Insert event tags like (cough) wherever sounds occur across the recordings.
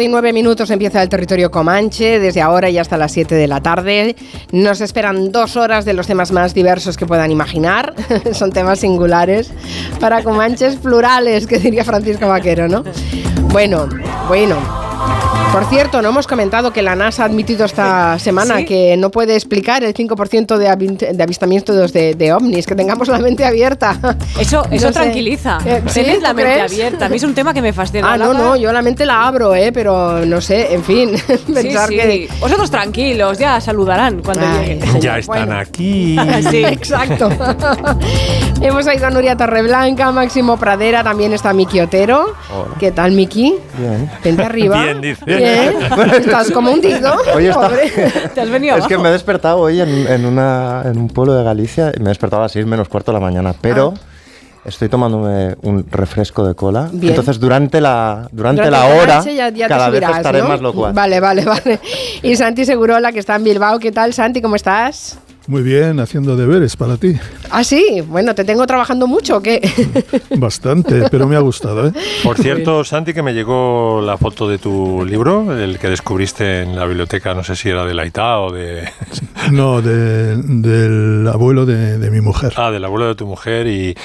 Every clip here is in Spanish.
tarde y nueve minutos empieza el territorio Comanche, desde ahora y hasta las 7 de la tarde. Nos esperan dos horas de los temas más diversos que puedan imaginar. (laughs) Son temas singulares para Comanches plurales, que diría Francisco Vaquero, ¿no? Bueno, bueno. Por cierto, no hemos comentado que la NASA ha admitido esta semana que no puede explicar el 5% de, de avistamientos de, de, ovnis, que tengamos la mente abierta. Eso, (laughs) eso tranquiliza. Eh, ¿Sí? la mente abierta. A mí es un tema que me fascina. Ah, no, no, yo la mente la abro, ¿eh? pero no sé, en fin. (laughs) pensar que. Vosotros tranquilos, ya saludarán cuando lleguen. Ya están aquí. (laughs) sí, exacto. hemos ido a Nuria Torreblanca, Máximo Pradera, también está Miki Otero. ¿Qué tal, Miki? Bien. Vente arriba. Bien, dice. (laughs) Estás como un digno. Hoy (laughs) está... (laughs) ¿Te has venido Es que me he despertado hoy en, en, una, en un pueblo de Galicia y me he despertado a las 6 menos cuarto de la mañana, pero... Ah. Estoy tomándome un refresco de cola. Bien. Entonces, durante la, durante, durante la hora, ya, ya cada subirás, vez estaré ¿no? más locuaz. Vale, vale, vale. Y Santi Segurola, que está en Bilbao. ¿Qué tal, Santi? ¿Cómo estás? Muy bien, haciendo deberes para ti. Ah, sí. Bueno, ¿te tengo trabajando mucho o qué? (laughs) Bastante, pero me ha gustado, ¿eh? Por cierto, Santi, que me llegó la foto de tu libro, el que descubriste en la biblioteca, no sé si era de la ITA o de... No, de, del abuelo de, de mi mujer. Ah, del abuelo de tu mujer y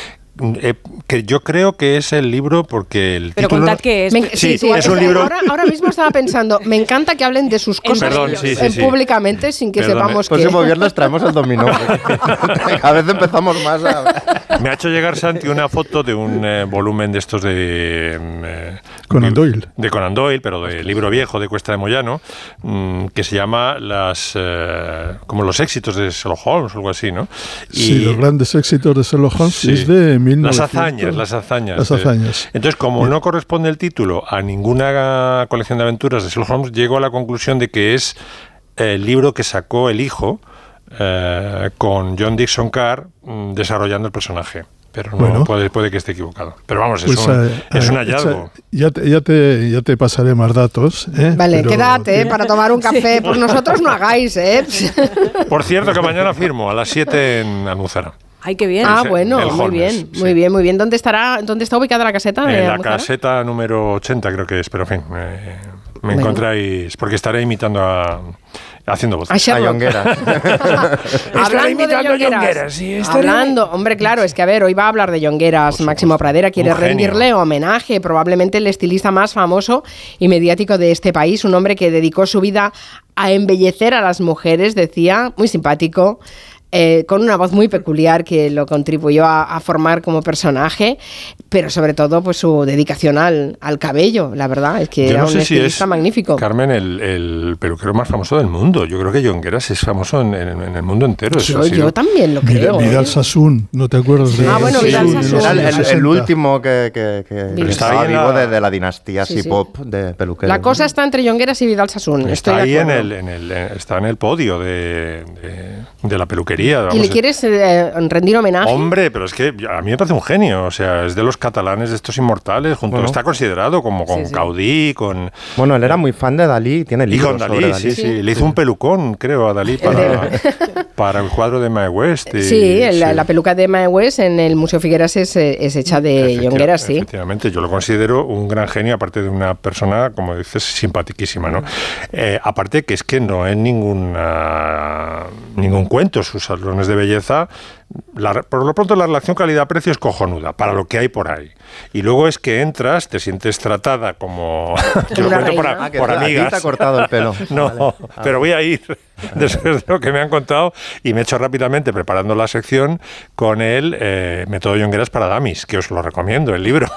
eh, que yo creo que es el libro porque el Pero título contad qué es. Me- Sí, es un libro- Ahora, ahora mismo estaba pensando, me encanta que hablen de sus cosas Perdón, sí, sí, sí. públicamente sin que Perdone. sepamos que... Próximo viernes traemos el dominó. (laughs) Cada vez empezamos más a... me ha hecho llegar Santi una foto de un eh, volumen de estos de eh, Conan Doyle. de Conan Doyle, pero de libro viejo de Cuesta de Moyano, mm, que se llama las eh, como los éxitos de Sherlock Holmes o algo así, ¿no? Sí, los grandes éxitos de Sherlock Holmes Sí. es de 1900. Las hazañas, las hazañas. Las eh. hazañas. Entonces, como no corresponde el título a ninguna colección de aventuras de Sherlock Holmes, llego a la conclusión de que es el libro que sacó el hijo eh, con John Dixon Carr mm, desarrollando el personaje. Pero no, Bueno. puede, puede que esté equivocado. Pero vamos, es, Pues, un, eh, es un hallazgo. Ya te, ya, te, ya te pasaré más datos. ¿eh? Vale, Pero- quédate eh, para tomar un café. Por nosotros no hagáis, ¿eh? Por cierto, que mañana firmo a las 7 en Almuzara. Ay, qué bien. Ah, el bueno, muy Holmes, bien, sí. muy bien, muy bien. ¿Dónde estará, dónde está ubicada la caseta? de En la caseta número 80 creo que es, pero en fin, eh, me Bueno. encontráis, porque estaré imitando a... haciendo voces. A. A (laughs) de imitando a Yongueras. Yongueras, sí, estaré- Hablando, hombre, claro, es que a ver, hoy va a hablar de Yongueras. Máximo. Pradera quiere rendirle homenaje, probablemente el estilista más famoso y mediático de este país, un hombre que dedicó su vida a embellecer a las mujeres, decía, muy simpático. Eh, con una voz muy peculiar que lo contribuyó a, a formar como personaje, pero sobre todo pues su dedicación al, al cabello, la verdad, es que Yo era no un sé si estilista es, magnífico. Carmen, el, el peluquero más famoso del mundo. Yo creo que Jongueras es famoso en, en- en el mundo entero. Eso Yo, sido- yo también lo Vidal, creo. Vidal ¿eh? Sassoon, ¿no te acuerdas de Ah, bueno, Vidal Sassoon. Era el, el- el 60? último que, que, que- estaba ahí en vivo la- de, de la dinastía Sí, sí. pop de peluqueros. La cosa está entre Yongueras y Vidal Sassoon. Está estoy ahí en el, en el- está en el podio de, de- de la peluquería. ¿Y vamos, le quieres eh, rendir homenaje? Hombre, pero es que a mí me parece un genio. O sea, es de los catalanes de estos inmortales. Junto Bueno. está considerado como con Sí, sí. Gaudí, con. Bueno, él era muy fan de Dalí, tiene Y libros con Dalí, sobre sí, Dalí. sí, Le hizo un pelucón, creo, a Dalí para, (laughs) para el cuadro de Mae West. y- Sí, el- la, sí. la peluca de Mae West en el Museo Figueras es, eh, es hecha de Yongueras, sí. Efectivamente, yo lo considero un gran genio, aparte de una persona, como dices, simpaticísima, ¿no? Eh, aparte que es que no es ninguna, ningún cuento, sus salones de belleza, la- por lo pronto la relación calidad-precio es cojonuda, para lo que hay por ahí. Y luego es que entras, te sientes tratada como... (laughs) Te lo cuento por, a- Ah, por amigas. te ha cortado el pelo. (laughs) No, Vale. Ah. pero voy a ir (laughs) después de lo que me han contado y me he hecho rápidamente preparando la sección con el eh, método Yongueras para Damis, que os lo recomiendo, el libro.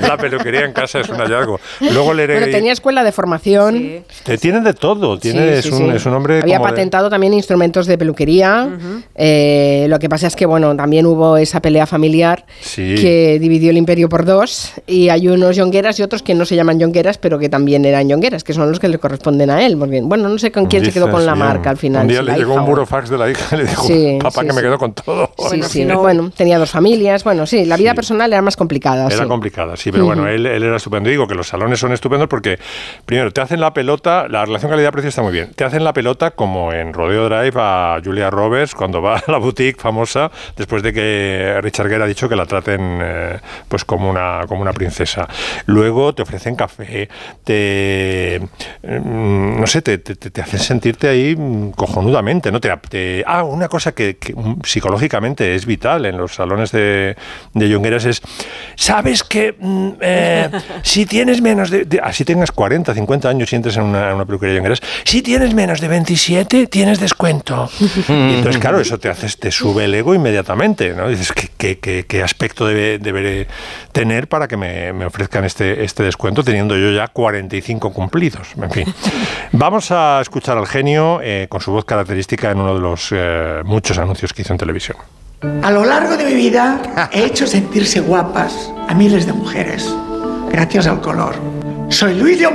la peluquería en casa es un hallazgo. Luego leeré... Bueno, tenía escuela de formación. Sí. Te tiene de todo, tiene, Sí, es, un, sí. es un hombre... Había como de- patentado también instrumentos de peluquería. Eh, lo que pasa es que, bueno, también hubo esa pelea familiar Sí. que dividió el imperio por dos. Y hay unos yongueras y otros que no se llaman yongueras, pero que también eran yongueras, que son los que le corresponden a él. Porque, bueno, no sé con quién se Dice quedó con la marca al final. Un día si le llegó un burofax de la hija y le dijo, Sí, papá, que me quedo con todo. Sí, sí. no- Bueno, tenía dos familias. Bueno, sí, la vida personal era más complicada. Era complicada, sí, pero bueno, él, él era estupendo. Digo que los salones son estupendos porque, primero, te hacen la pelota, la relación calidad-precio está muy bien. Te hacen la pelota como en Rodeo Drive a Julia Roberts cuando va a la boutique famosa después de que Richard Gere ha dicho que la traten eh, pues como una, como una princesa. Luego te ofrecen café, te mm, no sé, te, te, hacen sentirte ahí cojonudamente, ¿no? Te, ah, una cosa que, psicológicamente es vital en los salones de, de Yongueras es, ¿sabes que mm, eh, si tienes menos de, así tengas 40, 50 años y entres en una, una peluquería de Yongueras, si tienes menos de 27, tienes descuento. (laughs) y entonces, claro, eso te hace, te sube el ego inmediatamente, ¿no? Dices, ¿qué, qué, qué aspecto debe, deberé tener para que me, me, ofrezcan este, este descuento teniendo yo ya 45 cumplidos? En fin. (laughs) Vamos a escuchar al genio eh, con su voz característica en uno de los eh, muchos anuncios que hizo en televisión. A lo largo de mi vida he hecho sentirse guapas a miles de mujeres, gracias al color. Soy Luis de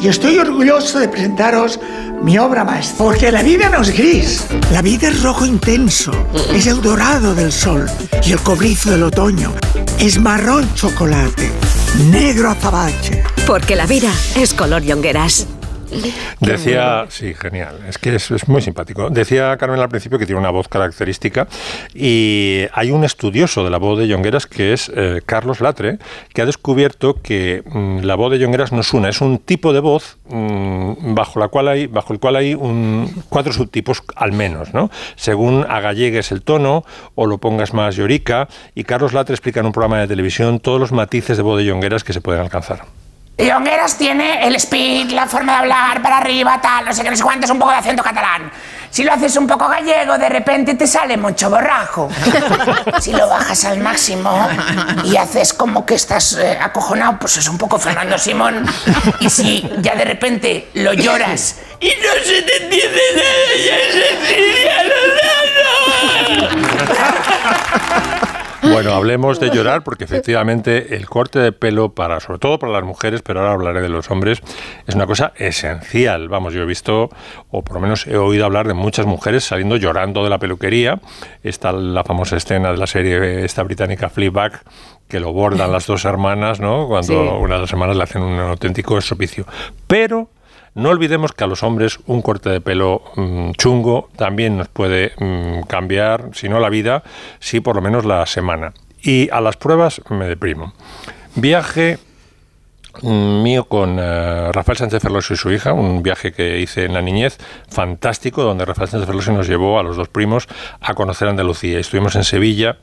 y estoy orgulloso de presentaros mi obra maestra. Porque la vida no es gris, la vida es rojo intenso, es el dorado del sol y el cobrizo del otoño, es marrón chocolate, negro azabache. Porque la vida es color Yongueras. Decía, sí, genial, es que es, muy simpático. Decía Carmen al principio que tiene una voz característica y hay un estudioso de la voz de Yongueras que es eh, Carlos Latre, que ha descubierto que mm, la voz de Yongueras no es una, es un tipo de voz mm, bajo, la cual hay, bajo el cual hay un, cuatro subtipos al menos, ¿no? Según agallegues el tono o lo pongas más llorica y Carlos Latre explica en un programa de televisión todos los matices de voz de Yongueras que se pueden alcanzar. Yongueras tiene el speed, la forma de hablar para arriba, tal, no sé qué, no sé cuánto, es un poco de acento catalán. Si lo haces un poco gallego, de repente te sale mucho borrajo. (laughs) Si lo bajas al máximo y haces como que estás eh, acojonado, pues es un poco Fernando Simón. Y si ya de repente lo lloras y no se te entiende nada, ya es (laughs) Bueno, hablemos de llorar porque efectivamente el corte de pelo para, sobre todo para las mujeres, pero ahora hablaré de los hombres, es una cosa esencial. Vamos, yo he visto, o por lo menos he oído hablar de muchas mujeres saliendo llorando de la peluquería. Está la famosa escena de la serie esta británica Fleabag, que lo bordan las dos hermanas, ¿no? Cuando una de las hermanas le hacen un auténtico estropicio. Pero no olvidemos que a los hombres un corte de pelo mm, chungo también nos puede mm, cambiar, si no la vida, sí por lo menos la semana. Y a las pruebas me deprimo. Viaje mm, mío con eh, Rafael Sánchez Ferloso y su hija, un viaje que hice en la niñez, fantástico, donde Rafael Sánchez Ferloso nos llevó a los dos primos a conocer Andalucía. Estuvimos en Sevilla,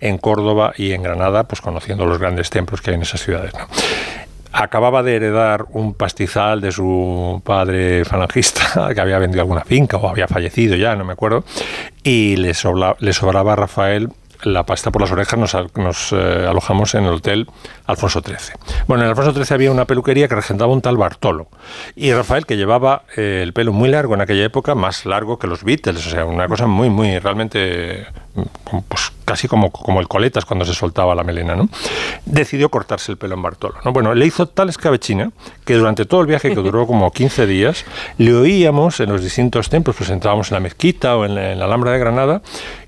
en Córdoba y en Granada, pues conociendo los grandes templos que hay en esas ciudades acababa de heredar un pastizal de su padre falangista, (laughs) que había vendido alguna finca o había fallecido ya, no me acuerdo, y le, sobraba a Rafael la pasta por las orejas, nos, eh, alojamos en el hotel Alfonso XIII. Bueno, en Alfonso XIII había una peluquería que regentaba un tal Bartolo. Y Rafael, que llevaba eh, el pelo muy largo en aquella época, más largo que los Beatles, o sea, una cosa muy, muy, realmente, mm, pues casi como, como el coletas cuando se soltaba la melena, ¿no? Decidió cortarse el pelo en Bartolo, ¿no? Bueno, le hizo tal escabechina que durante todo el viaje, que duró como 15 días, le oíamos en los distintos templos, pues entrábamos en la mezquita o en la, en la Alhambra de Granada,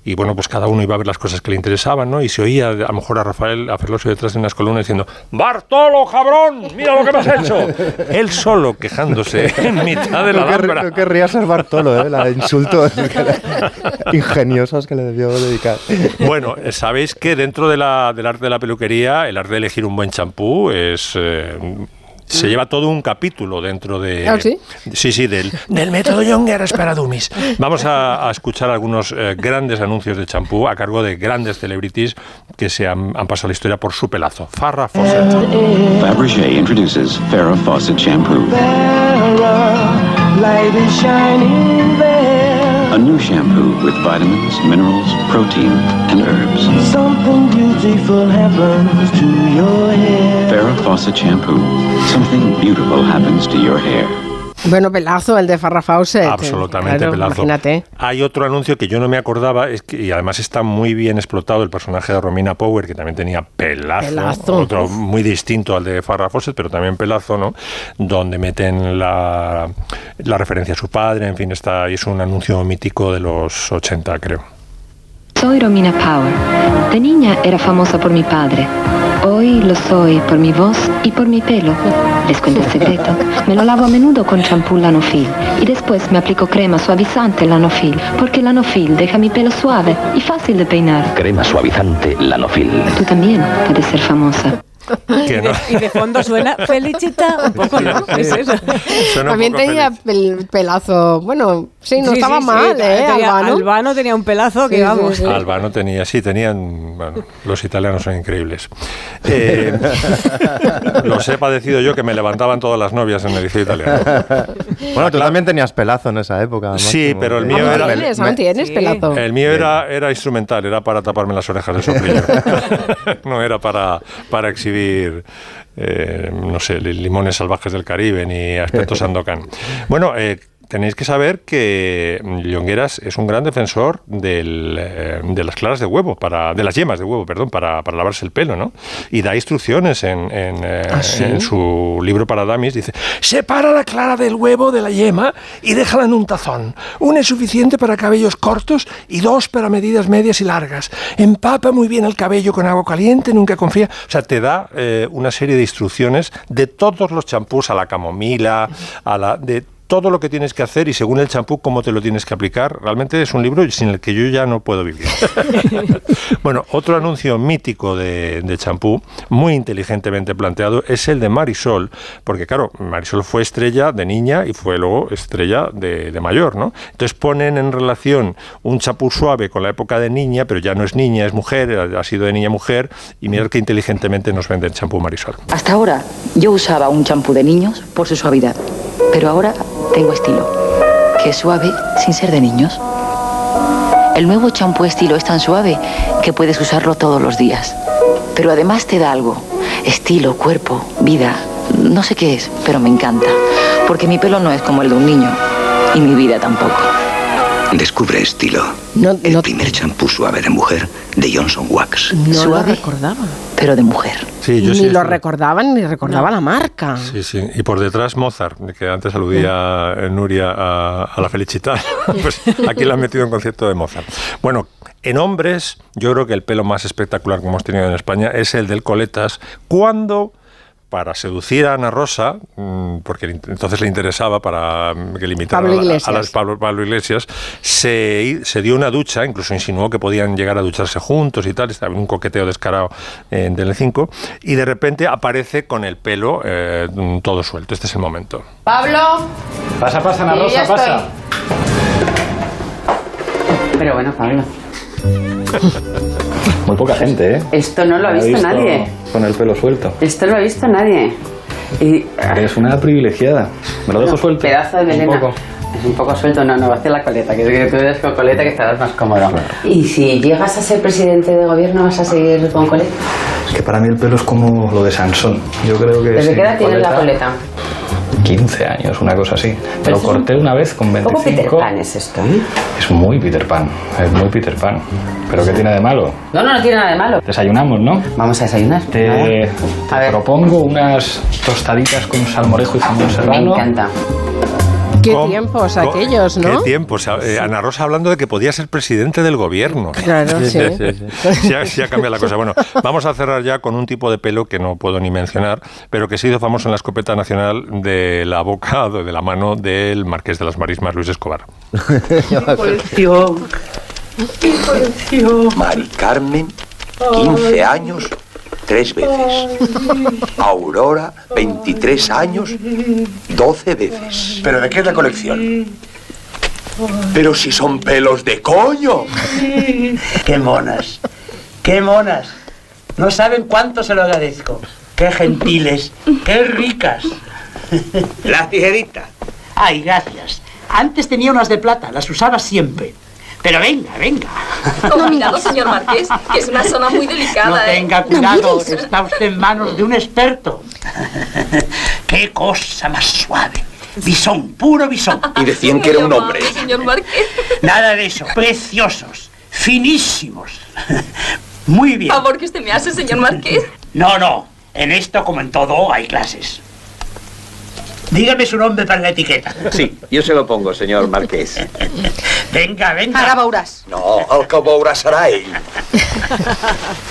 y bueno, pues cada uno iba a ver las cosas que le interesaban, ¿no? Y se oía a lo mejor a Rafael, a Ferlosio detrás de unas columnas diciendo, Bartolo, cabrón, mira lo que me has hecho. (laughs) Él solo quejándose (laughs) en mitad de la Alhambra. No querría ser Bartolo, ¿eh? La insultos (laughs) ingeniosos que le debió dedicar. Bueno, sabéis que dentro de la, del arte de la peluquería, el arte de elegir un buen champú es... Eh, se lleva todo un capítulo dentro de... ¿Ah, sí? Sí, sí, del, del método Younger para Dummies. Vamos a, a escuchar algunos eh, grandes anuncios de champú a cargo de grandes celebrities que se han, han, pasado la historia por su pelazo. Farrah Fawcett. Fabergé introduces Farrah Fawcett Shampoo. Farrah, light is shining there. A new shampoo with vitamins, minerals, protein, and herbs. Something beautiful happens to your hair. Farrah Fawcett Shampoo. Something beautiful happens to your hair. Bueno, pelazo el de Farrah Fawcett. Absolutamente claro, pelazo. Imagínate. Hay otro anuncio que yo no me acordaba es que, y además está muy bien explotado el personaje de Romina Power, que también tenía pelazo. Pelazo. Otro muy distinto al de Farrah Fawcett, pero también pelazo, ¿no? Donde meten la, la referencia a su padre, en fin, está, y es un anuncio mítico de los 80, creo. Soy Romina Power. De niña era famosa por mi padre. Hoy lo soy por mi voz y por mi pelo. Les cuento el secreto. Me lo lavo a menudo con champú Lanofil y después me aplico crema suavizante Lanofil porque Lanofil deja mi pelo suave y fácil de peinar. Crema suavizante Lanofil. Tú también puedes ser famosa. (laughs) Y, de, fondo suena Felicita un poco, ¿no? Es eso. También tenía el pelazo, bueno, sí, no estaba mal, ¿eh? Albano. Albano. tenía un pelazo que vamos. Albano tenía, sí, tenían, bueno, los italianos son increíbles. Eh, (laughs) los he padecido yo que me levantaban todas las novias en el liceo italiano. Bueno, tú también tenías pelazo en esa época. Sí, pero el mío era... ¿Tienes, tienes pelazo? El mío era, era instrumental, era para taparme las orejas de soplillo. (laughs) no era para, para exhibir eh, no sé, limones salvajes del Caribe ni aspectos Sandokan. (laughs) Bueno, eh, tenéis que saber que Llongueras es un gran defensor eh, de las claras de huevo, para, de las yemas de huevo, perdón, para, lavarse el pelo, ¿no? Y da instrucciones en, ¿Ah, en, su libro para damis. Dice, separa la clara del huevo de la yema y déjala en un tazón. Una es suficiente para cabellos cortos y dos para medidas medias y largas. Empapa muy bien el cabello con agua caliente, nunca confía. O sea, te da eh, una serie de instrucciones de todos los champús, a la camomila, a la de todo lo que tienes que hacer y según el champú cómo te lo tienes que aplicar. Realmente es un libro sin el que yo ya no puedo vivir. (laughs) bueno, otro anuncio mítico de, champú, muy inteligentemente planteado, es el de Marisol, porque claro, Marisol fue estrella de niña y fue luego estrella de, mayor, ¿no? Entonces ponen en relación un champú suave con la época de niña, pero ya no es niña, es mujer, ha sido de niña mujer, y mirad que inteligentemente nos vende el champú Marisol. Hasta ahora yo usaba un champú de niños por su suavidad, pero ahora tengo estilo, que es suave sin ser de niños. El nuevo champú estilo es tan suave que puedes usarlo todos los días. Pero además te da algo. Estilo, cuerpo, vida. No sé qué es, pero me encanta. Porque mi pelo no es como el de un niño. Y mi vida tampoco. Descubre estilo. el primer champú suave de mujer de Johnson Wax. No suave, lo recordaba. Pero de mujer. ni lo recordaban ni recordaba la marca. Sí, sí. Y por detrás Mozart, que antes aludía Nuria a, la felicidad. (laughs) pues aquí la han metido en concepto de Mozart. Bueno, en hombres, yo creo que el pelo más espectacular que hemos tenido en España es el del coletas, cuando para seducir a Ana Rosa, mm, porque entonces le interesaba para que limitara a, las Pablo, Iglesias, se, dio una ducha, incluso insinuó que podían llegar a ducharse juntos y tal, estaba un coqueteo descarado en Tele5, y de repente aparece con el pelo eh, todo suelto. Este es el momento. Pablo. Pasa, pasa, Ana Rosa, pasa. Pero bueno, Pablo. (laughs) (laughs) Muy poca gente, ¿eh? Esto no lo ha visto, nadie. Con el pelo suelto. Esto no lo ha visto nadie. Y, Eres una privilegiada. Me lo dejo suelto. Pedazo de melena. Un poco. Es un poco suelto, no, no, va a hacer la coleta, que tú eres con coleta que estarás más cómodo. Y si llegas a ser presidente de gobierno, ¿vas a seguir con coleta? Es que para mí el pelo es como lo de Sansón. Yo creo que. ¿Desde qué edad tienes la coleta? 15 años, una cosa así. Me lo corté una vez con 25. ¿Cómo Peter Pan es esto? Es muy Peter Pan, es muy Peter Pan. ¿Pero qué tiene de malo? No, no, no tiene nada de malo. Desayunamos, ¿no? Vamos a desayunar. Te, propongo unas tostaditas con salmorejo y jamón serrano. Me encanta. Qué tiempos aquellos, ¿no? Qué tiempos. Eh, Ana Rosa hablando de que podía ser presidente del gobierno. Claro, sí. sí, ha cambiado la cosa. Bueno, vamos a cerrar ya con un tipo de pelo que no puedo ni mencionar, pero que ha sido famoso en la escopeta nacional de la boca, (laughs) de la mano del marqués de las Marismas, Luis Escobar. Mari Carmen, 15 años, tres veces. Aurora, 23 años, 12 veces. ¿Pero de qué es la colección? Pero si son pelos de coño. qué monas, qué monas. No saben cuánto se lo agradezco. Qué gentiles, qué ricas. La tijerita. Ay, gracias. Antes tenía unas de plata, las usaba siempre. Pero venga, venga. Con cuidado, señor Marqués, que es una zona muy delicada. No tenga ¿eh? cuidado, está usted en manos de un experto. (laughs) ¡Qué cosa más suave! Bisón, puro bisón. (laughs) Y decían que era un hombre. señor Marqués. (laughs) Nada de eso, preciosos, finísimos. Muy bien. Favor que usted me hace, señor Marqués. No, no, en esto como en todo hay clases. Dígame su nombre para la etiqueta. Sí, yo se lo pongo, señor Marqués. venga, venga. Arabauras. No, Alcabouras será él.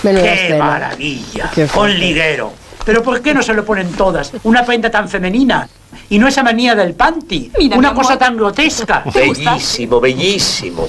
¡Qué maravilla! Con liguero. Pero ¿por qué no se lo ponen todas? Una prenda tan femenina. Y no esa manía del panty. una cosa tan grotesca. Bellísimo, bellísimo.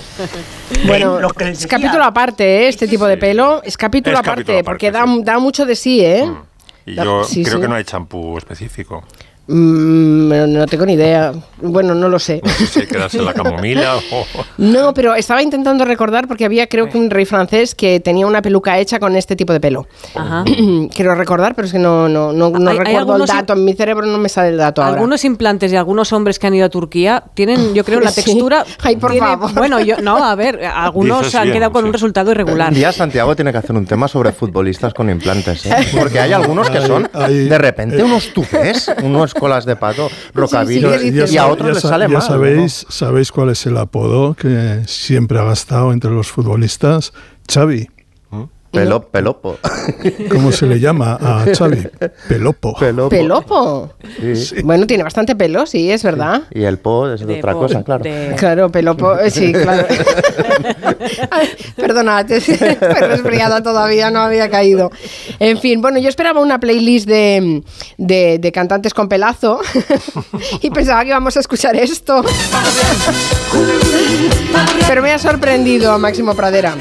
Bueno, es capítulo aparte, ¿eh? este tipo de pelo. Es capítulo aparte, porque da, da, mucho de sí, ¿eh? Mm. Y yo creo que no hay champú específico. Mm, no tengo ni idea. Bueno, no lo sé. No sé si quedarse la camomila (laughs) o... No, pero estaba intentando recordar porque había creo que un rey francés que tenía una peluca hecha con este tipo de pelo. Ajá. (clears throat) Quiero recordar, pero es que no, no, no, recuerdo el dato. En mi cerebro no me sale el dato Algunos implantes y algunos hombres que han ido a Turquía tienen, yo creo, la (laughs) textura... Ay, por favor. Bueno, yo, no, a ver, algunos han quedado con un resultado irregular. Día Santiago tiene que hacer un tema sobre futbolistas con implantes, ¿eh? (laughs) Porque hay algunos que son, de repente, unos tupés, unos colas de pato, rockabilly, y a otros les sale ya sabéis, sabéis cuál es el apodo que siempre ha gastado entre los futbolistas, Xavi. Pelo, pelopo. (laughs) ¿Cómo se le llama a Xavi? Pelopo. Pelopo. Bueno, tiene bastante pelo, sí, es verdad. Y el po es otra cosa, claro. Claro, pelopo, eh, sí, (laughs) claro. Perdona, te (laughs) resfriada todavía, no había caído. En fin, bueno, yo esperaba una playlist de, de cantantes con pelazo y pensaba que íbamos a escuchar esto. Pero me ha sorprendido Máximo Pradera.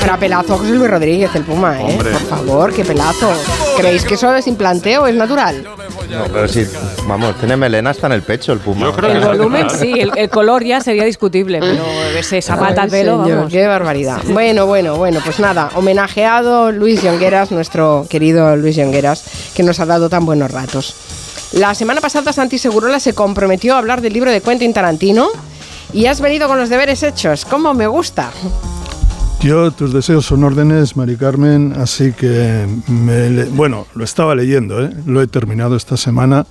Para pelazo José Luis Rodríguez el Puma, ¿eh? Por favor, qué pelazo. ¿Creéis que eso es implanteo o es natural? No, pero sí, vamos, tiene melena hasta en el pecho el Puma. el volumen sí, el, color ya sería discutible, pero ese zapata pelo, vamos. Qué barbaridad. Bueno, bueno, bueno, pues nada, homenajeado Luis Yongueras, nuestro querido Luis Yongueras, que nos ha dado tan buenos ratos. La semana pasada Santi Segurola se comprometió a hablar del libro de Quentin Tarantino y has venido con los deberes hechos. ¿Cómo me gusta? Yo, tus deseos son órdenes, Mari Carmen, así que, me bueno, lo estaba leyendo, ¿eh? lo he terminado esta semana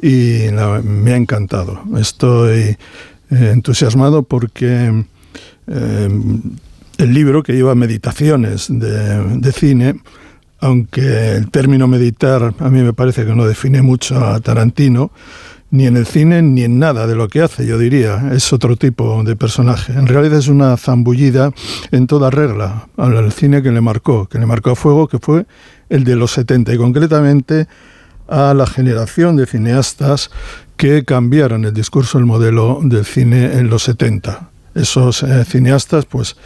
y me ha encantado. Estoy eh, entusiasmado porque eh, el libro que lleva meditaciones de, de cine, aunque el término meditar a mí me parece que no define mucho a Tarantino, ni en el cine ni en nada de lo que hace, yo diría. Es otro tipo de personaje. En realidad es una zambullida en toda regla al cine que le marcó, que le marcó a fuego, que fue el de los 70 y concretamente a la generación de cineastas que cambiaron el discurso, el modelo del cine en los 70. Esos eh, cineastas, pues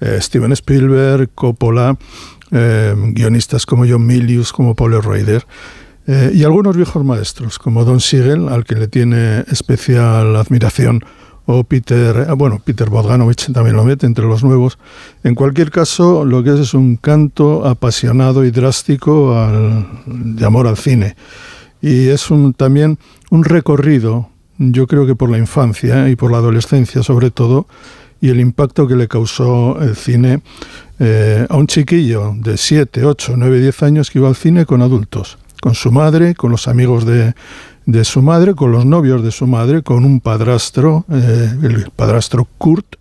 eh, Steven Spielberg, Coppola, eh, guionistas como John Milius, como Paul Raider, eh, y algunos viejos maestros, como Don Siegel, al que le tiene especial admiración, o Peter, eh, bueno, Peter Bogdanovich también lo mete entre los nuevos. En cualquier caso, lo que es es un canto apasionado y drástico de amor al cine. Y es un, también un recorrido, yo creo que por la infancia y por la adolescencia sobre todo, y el impacto que le causó el cine eh, a un chiquillo de 7, 8, 9, 10 años que iba al cine con adultos con su madre, con los amigos de, de su madre, con los novios de su madre, con un padrastro, eh, el padrastro Kurt,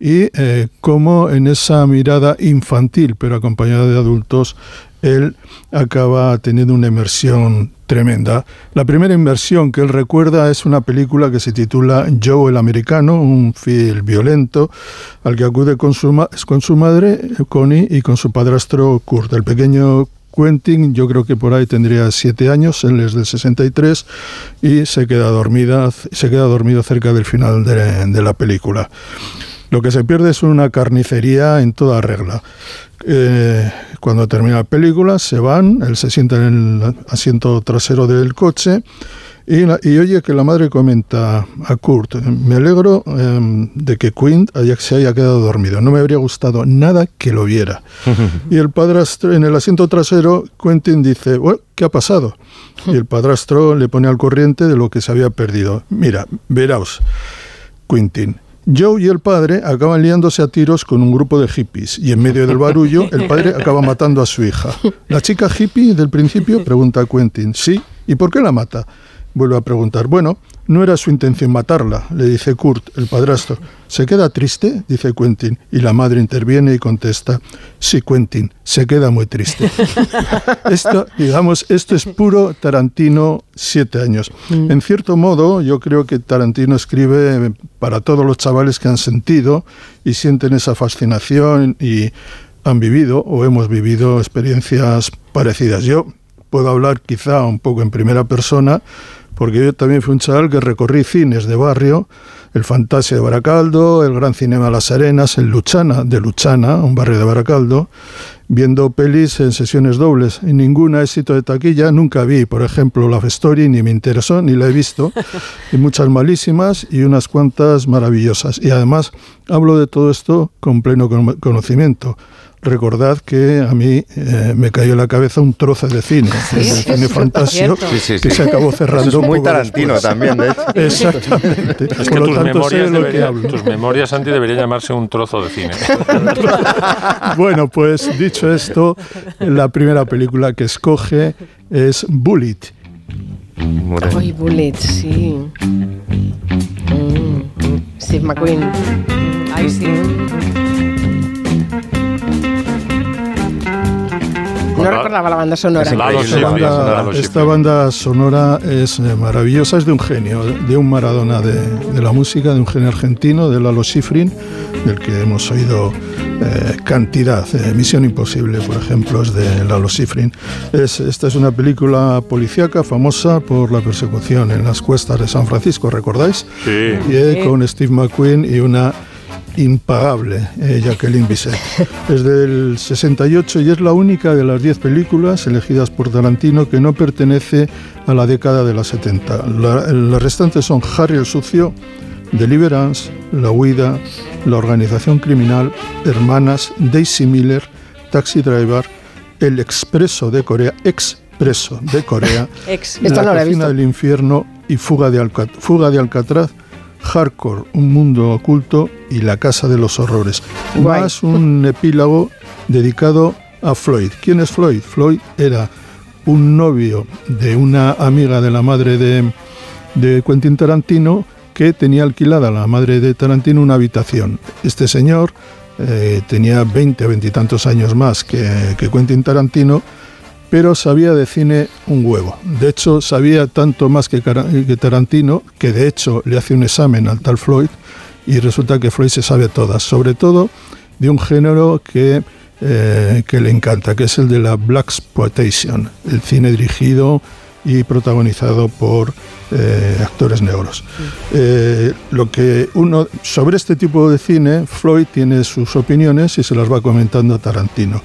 y eh, como en esa mirada infantil, pero acompañada de adultos, él acaba teniendo una inmersión tremenda. La primera inversión que él recuerda es una película que se titula Joe el Americano, un film violento al que acude con su, con su madre, Connie, y con su padrastro Kurt. El pequeño Quentin, yo creo que por ahí tendría siete años, él es del 63 y se queda dormida, se queda dormido cerca del final de, la película. Lo que se pierde es una carnicería en toda regla. Eh, cuando termina la película, se van, él se sienta en el asiento trasero del coche y, oye que la madre comenta a Kurt, me alegro em, de que Quint se haya quedado dormido, no me habría gustado nada que lo viera. (laughs) y el padrastro, en el asiento trasero, Quentin dice, ¿qué ha pasado? (laughs) Y el padrastro le pone al corriente de lo que se había perdido. Mira, veraos, Quentin, Joe y el padre acaban liándose a tiros con un grupo de hippies y en medio del barullo el padre acaba matando a su hija. ¿La chica hippie del principio? Pregunta Quentin. Sí. ¿Y por qué la mata? Vuelve a preguntar, bueno, no era su intención matarla, le dice Kurt, el padrastro. ¿Se queda triste? dice Quentin. Y la madre interviene y contesta, sí, Quentin, se queda muy triste. (laughs) esto, digamos, esto es puro Tarantino siete años. Mm. En cierto modo, yo creo que Tarantino escribe para todos los chavales que han sentido y sienten esa fascinación y han vivido o hemos vivido experiencias parecidas. Yo puedo hablar quizá un poco en primera persona, porque yo también fui un chaval que recorrí cines de barrio, el Fantasia de Baracaldo, el Gran Cinema Las Arenas, el Luchana de Luchana, un barrio de Baracaldo, viendo pelis en sesiones dobles. Y ninguna éxito de taquilla, nunca vi, por ejemplo, La Story, ni me interesó, ni la he visto. (laughs) Y muchas malísimas y unas cuantas maravillosas. Y además hablo de todo esto con pleno conocimiento recordad que a mí eh, me cayó en la cabeza un trozo de cine, el cine fantástico, que se acabó cerrando. Eso es muy tarantino también, de hecho. (laughs) Exactamente. Es que, tus, memorias tus memorias, Santi, deberían llamarse un trozo de cine. (laughs) bueno, pues dicho esto, la primera película que escoge es Bullet. Ay, Bullet, sí. Mm, Steve McQueen. Ay, sí. No recordaba la banda sonora. esta, banda, sonora es eh, maravillosa, es de un genio, de un Maradona de, la música, de un genio argentino, de Lalo Schifrin, del que hemos oído eh, cantidad. Eh, Misión Imposible, por ejemplo, es de Lalo Schifrin. Es, esta es una película policíaca famosa por la persecución en las cuestas de San Francisco, ¿recordáis? Sí. Y, con Steve McQueen y una impagable, eh, Jacqueline Bisset. (laughs) Es del 68 y es la única de las 10 películas elegidas por Tarantino que no pertenece a la década de los 70. las restantes son Harry el Sucio, Deliverance, La Huida, La Organización Criminal, Hermanas, Daisy Miller, Taxi Driver, El Expreso de Corea, Expreso de Corea, (laughs) La Cocina del Infierno y Fuga de, Fuga de Alcatraz Hardcore, un mundo oculto y La Casa de los Horrores. Más un (laughs) epílogo dedicado a Floyd. ¿Quién es Floyd? Floyd era un novio de una amiga de la madre de, de Quentin Tarantino que tenía alquilada la madre de Tarantino una habitación. Este señor eh, tenía 20 o 20 y tantos años más que, que Quentin Tarantino pero sabía de cine un huevo. De hecho, sabía tanto más que, Tarantino, que de hecho le hace un examen al tal Floyd y resulta que Floyd se sabe todas, sobre todo de un género que, eh, que le encanta, que es el de la Black Exploitation, el cine dirigido y protagonizado por eh, actores negros. Eh, lo que uno sobre este tipo de cine, Floyd tiene sus opiniones y se las va comentando a Tarantino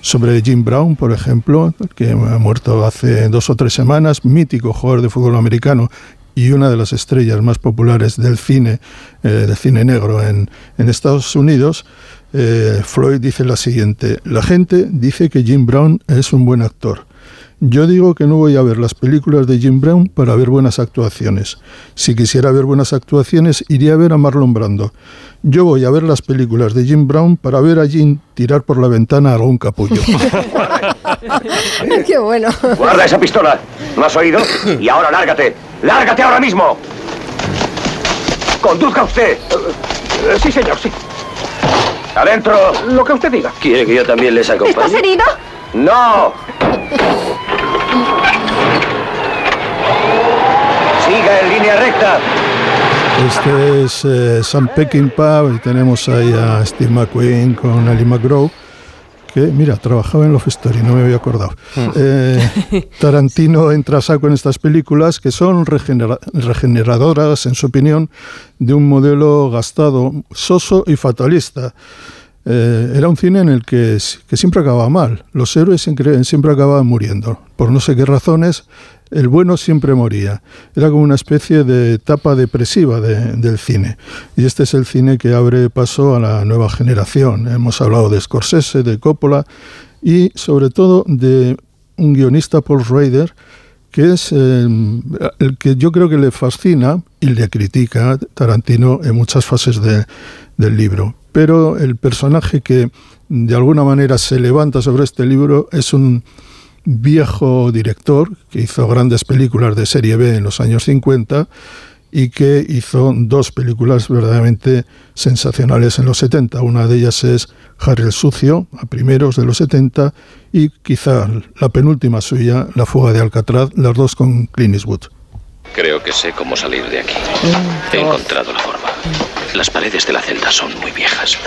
sobre Jim Brown, por ejemplo, que ha muerto hace dos o tres semanas, mítico jugador de fútbol americano y una de las estrellas más populares del cine, eh, del cine negro en, Estados Unidos, eh, Floyd dice la siguiente, la gente dice que Jim Brown es un buen actor. Yo digo que no voy a ver las películas de Jim Brown para ver buenas actuaciones. Si quisiera ver buenas actuaciones, iría a ver a Marlon Brando. Yo voy a ver las películas de Jim Brown para ver a Jim tirar por la ventana a algún capullo. (laughs) ¡Qué bueno! Guarda esa pistola. ¿No has oído? Y ahora lárgate. ¡Lárgate ahora mismo! ¡Conduzca usted! Eh, sí, señor, sí. Adentro. Lo que usted diga. ¿Quiere que yo también les acompañe? ¿Estás herido? ¡No! Siga en línea recta. Este es eh, Sam Peckinpah y tenemos ahí a Steve McQueen con Ali McGraw que, mira, trabajaba en Love Story, no me había acordado. Hmm. Eh, (laughs) Tarantino entra a saco en estas películas que son regeneradoras, en su opinión, de un modelo gastado, soso y fatalista. Eh, era un cine en el que, que, siempre acababa mal. Los héroes siempre, siempre acababan muriendo. Por no sé qué razones, el bueno siempre moría. Era como una especie de etapa depresiva del cine. Y este es el cine que abre paso a la nueva generación. Hemos hablado de Scorsese, de Coppola y sobre todo de un guionista, Paul Schrader, que es eh, el que yo creo que le fascina y le critica Tarantino en muchas fases del libro. Pero el personaje que de alguna manera se levanta sobre este libro es un viejo director que hizo grandes películas de serie B en los años 50 y que hizo dos películas verdaderamente sensacionales en los 70. Una de ellas es Harry el Sucio, a primeros de los 70, y quizá la penúltima suya, La Fuga de Alcatraz, las dos con Clint Eastwood. Creo que sé cómo salir de aquí. He encontrado la forma. Las paredes de la celda son muy viejas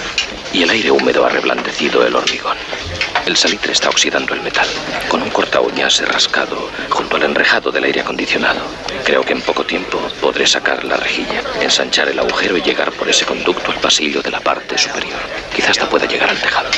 y el aire húmedo ha reblandecido el hormigón. El salitre está oxidando el metal. Con un corta uñas he rascado junto al enrejado del aire acondicionado. Creo que en poco tiempo podré sacar la rejilla, ensanchar el agujero y llegar por ese conducto al pasillo de la parte superior. Quizás hasta pueda llegar al tejado.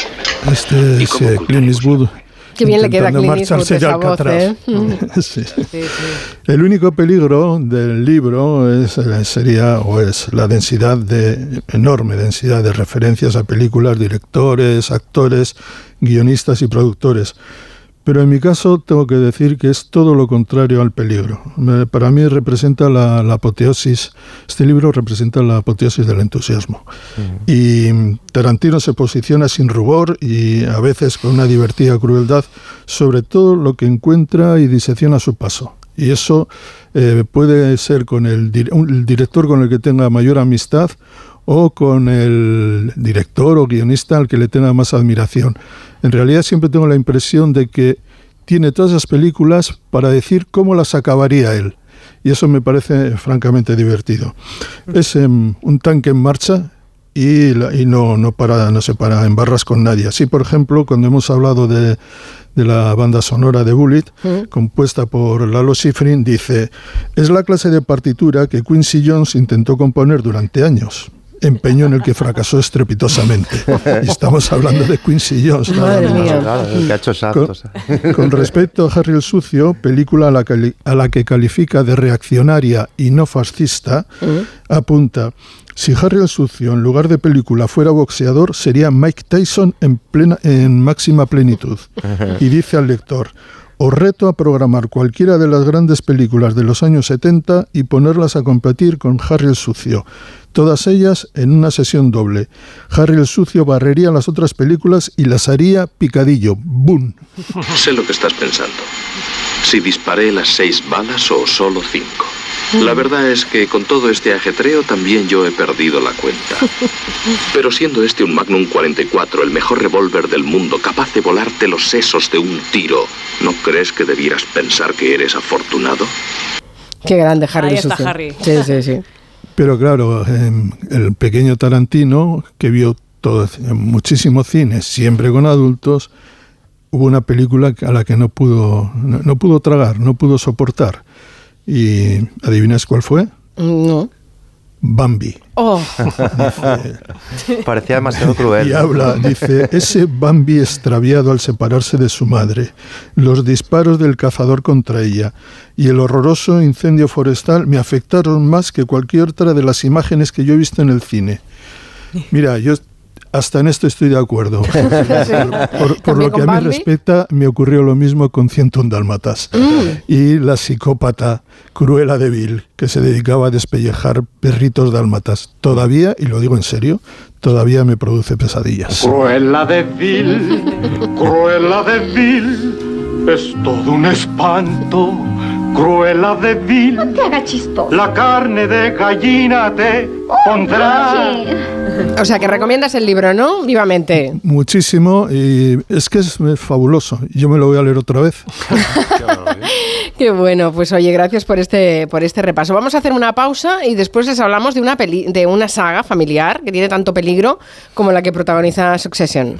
Este es eh, Clint Eastwood Qué bien le queda a esa voz, ¿eh? (laughs) (laughs) El único peligro del libro es, eh, sería o es la densidad de enorme densidad de referencias a películas, directores, actores, guionistas y productores. Pero en mi caso tengo que decir que es todo lo contrario al peligro. Para mí representa la, apoteosis, este libro representa la apoteosis del entusiasmo. Y Tarantino se posiciona sin rubor y a veces con una divertida crueldad sobre todo lo que encuentra y disecciona a su paso. Y eso eh, puede ser con el, el director con el que tenga mayor amistad o con el director o guionista al que le tenga más admiración. En realidad siempre tengo la impresión de que tiene todas esas películas para decir cómo las acabaría él. Y eso me parece francamente divertido. Es em, un tanque en marcha y, no, no, para, no se para en barras con nadie. Así, por ejemplo, cuando hemos hablado de, de la banda sonora de Bullet, compuesta por Lalo Schifrin, dice, es la clase de partitura que Quincy Jones intentó componer durante años empeño en el que fracasó estrepitosamente. Y estamos hablando de Quincy Jones. con, respecto a Harry el Sucio, película a la, que, a la que califica de reaccionaria y no fascista, apunta, si Harry el Sucio en lugar de película fuera boxeador, sería Mike Tyson en, plena, en máxima plenitud. Y dice al lector, os reto a programar cualquiera de las grandes películas de los años 70 y ponerlas a competir con Harry el Sucio todas ellas en una sesión doble. Harry el Sucio barrería las otras películas y las haría picadillo. ¡Bum! Sé lo que estás pensando. Si disparé las seis balas o solo cinco. La verdad es que con todo este ajetreo también yo he perdido la cuenta. (laughs) Pero siendo este un Magnum 44, el mejor revólver del mundo, capaz de volarte los sesos de un tiro, ¿no crees que debieras pensar que eres afortunado? Qué grande Harry. Ahí está Harry. Sí, sí, sí. (laughs) Pero claro, el pequeño Tarantino, que vio todo, muchísimo cine, siempre con adultos, hubo una película a la que no pudo, no, pudo tragar, no pudo soportar. ¿Y adivinas cuál fue? No. Bambi. Oh. Parecía demasiado cruel. Y habla, dice, ese Bambi extraviado al separarse de su madre, los disparos del cazador contra ella y el horroroso incendio forestal me afectaron más que cualquier otra de las imágenes que yo he visto en el cine. Mira, yo hasta en esto estoy de acuerdo. (laughs) Por, lo que a mí respecta, me ocurrió lo mismo con 101 Dálmatas. Mm. Y la psicópata Cruela de Vil, que se dedicaba a despellejar perritos dálmatas. Todavía, y lo digo en serio, todavía me produce pesadillas. Cruela de Vil, (laughs) Cruela de Vil, es todo un espanto. Cruela de Vil. No te hagas chistoso. La carne de gallina te pondrá. O sea, que recomiendas el libro, ¿no? Vivamente. Muchísimo, y es que es fabuloso. Yo me lo voy a leer otra vez. (laughs) Qué bueno, pues oye, gracias por este, por este repaso. Vamos a hacer una pausa y después les hablamos de una, peli, de una saga familiar que tiene tanto peligro como la que protagoniza Succession.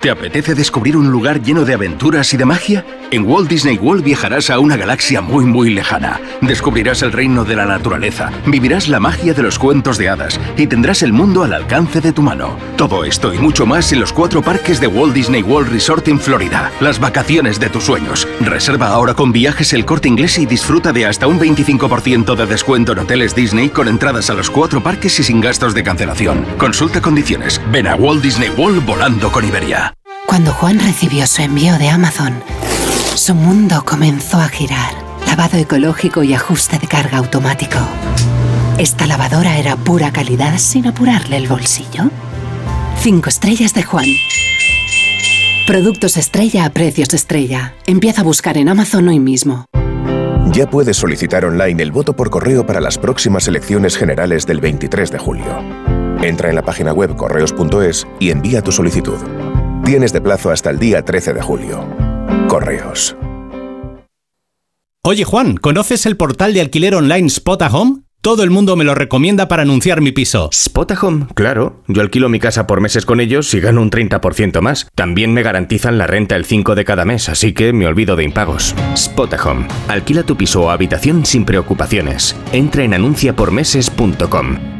¿Te apetece descubrir un lugar lleno de aventuras y de magia? En Walt Disney World viajarás a una galaxia muy muy lejana. Descubrirás el reino de la naturaleza, vivirás la magia de los cuentos de hadas y tendrás el mundo al alcance de tu mano. Todo esto y mucho más en los cuatro parques de Walt Disney World Resort en Florida. Las vacaciones de tus sueños. Reserva ahora con viajes el corte inglés y disfruta de hasta un 25% de descuento en hoteles Disney con entradas a los cuatro parques y sin gastos de cancelación. Consulta condiciones. Ven a Walt Disney World volando con Iberia. Cuando Juan recibió su envío de Amazon, su mundo comenzó a girar. Lavado ecológico y ajuste de carga automático. Esta lavadora era pura calidad sin apurarle el bolsillo. Cinco estrellas de Juan. Productos estrella a precios estrella. Empieza a buscar en Amazon hoy mismo. Ya puedes solicitar online el voto por correo para las próximas elecciones generales del 23 de julio. Entra en la página web correos.es y envía tu solicitud. Tienes de plazo hasta el día 13 de julio. Correos. Oye Juan, ¿conoces el portal de alquiler online Spotahome? Todo el mundo me lo recomienda para anunciar mi piso. Spotahome, claro. Yo alquilo mi casa por meses con ellos y gano un 30% más. También me garantizan la renta el 5 de cada mes, así que me olvido de impagos. Spotahome. Alquila tu piso o habitación sin preocupaciones. Entra en anunciapormeses.com.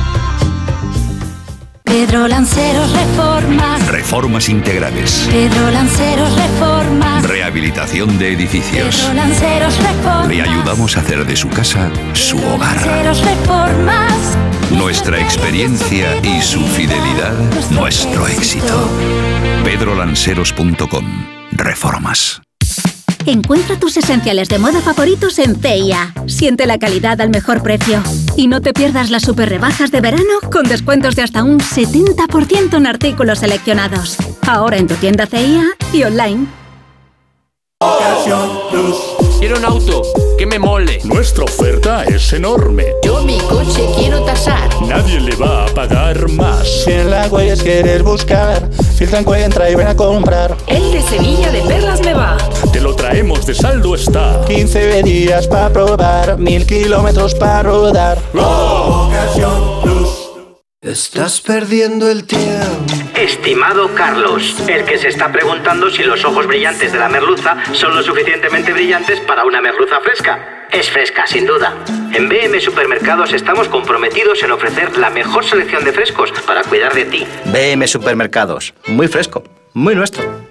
Pedro Lanceros Reformas. Reformas integrales. Pedro Lanceros Reformas. Rehabilitación de edificios. Pedro Lanceros Reformas. Le ayudamos a hacer de su casa su hogar. Lanceros Reformas. Nuestra experiencia y su fidelidad, nuestro éxito. pedrolanceros.com. Reformas. Encuentra tus esenciales de moda favoritos en CIA. Siente la calidad al mejor precio. Y no te pierdas las super rebajas de verano con descuentos de hasta un 70% en artículos seleccionados. Ahora en tu tienda CIA y online. Quiero un auto que me mole. Nuestra oferta es enorme. Yo mi coche quiero tasar. Nadie le va a pagar más. Si en la huellas quieres buscar, filtra, encuentra y ven a comprar. El de Sevilla de Perlas me va. Te lo traemos de saldo está. 15 días para probar, mil kilómetros para rodar. Ocasión Plus. Estás perdiendo el tiempo. Estimado Carlos, el que se está preguntando si los ojos brillantes de la merluza son lo suficientemente brillantes para una merluza fresca. Es fresca, sin duda. En BM Supermercados estamos comprometidos en ofrecer la mejor selección de frescos para cuidar de ti. BM Supermercados, muy fresco, muy nuestro.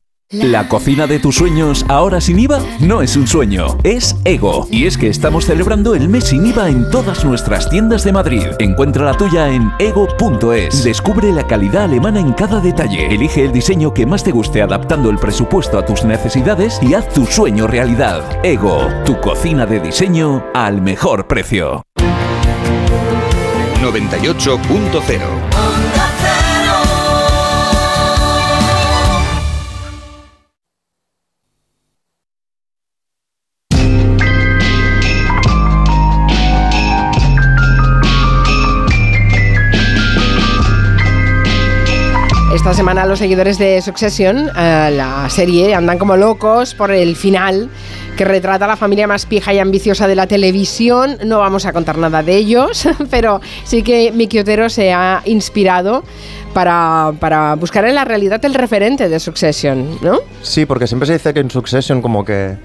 La cocina de tus sueños ahora sin IVA no es un sueño, es Ego. Y es que estamos celebrando el mes sin IVA en todas nuestras tiendas de Madrid. Encuentra la tuya en ego.es. Descubre la calidad alemana en cada detalle. Elige el diseño que más te guste adaptando el presupuesto a tus necesidades y haz tu sueño realidad. Ego, tu cocina de diseño al mejor precio. 98.0 Esta semana los seguidores de Succession, eh, la serie, andan como locos por el final que retrata a la familia más pija y ambiciosa de la televisión. No vamos a contar nada de ellos, (laughs) pero sí que Miki Otero se ha inspirado para, para, buscar en la realidad el referente de Succession, ¿no? Sí, porque siempre se dice que en Succession como que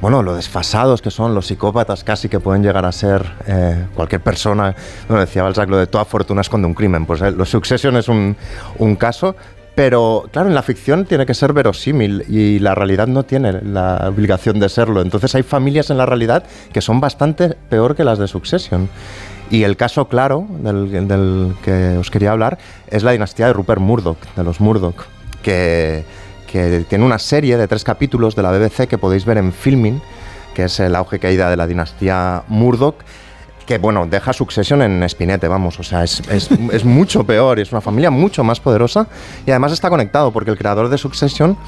bueno, lo desfasados que son, los psicópatas casi que pueden llegar a ser eh, cualquier persona. Bueno, decía Balzac, lo de toda fortuna esconde un crimen. Pues eh, los Succession es un, un caso, Pero claro, en la ficción tiene que ser verosímil y la realidad no tiene la obligación de serlo. Entonces hay familias en la realidad que son bastante peor que las de Succession. Y el caso claro del, que os quería hablar es la dinastía de Rupert Murdoch, de los Murdoch, que, que tiene una serie de tres capítulos de la BBC que podéis ver en Filming, que es el auge caída de la dinastía Murdoch que bueno, deja Succession en espinete, vamos, o sea, es, es, (laughs) es, mucho peor, es una familia mucho más poderosa y además está conectado porque el creador de Succession,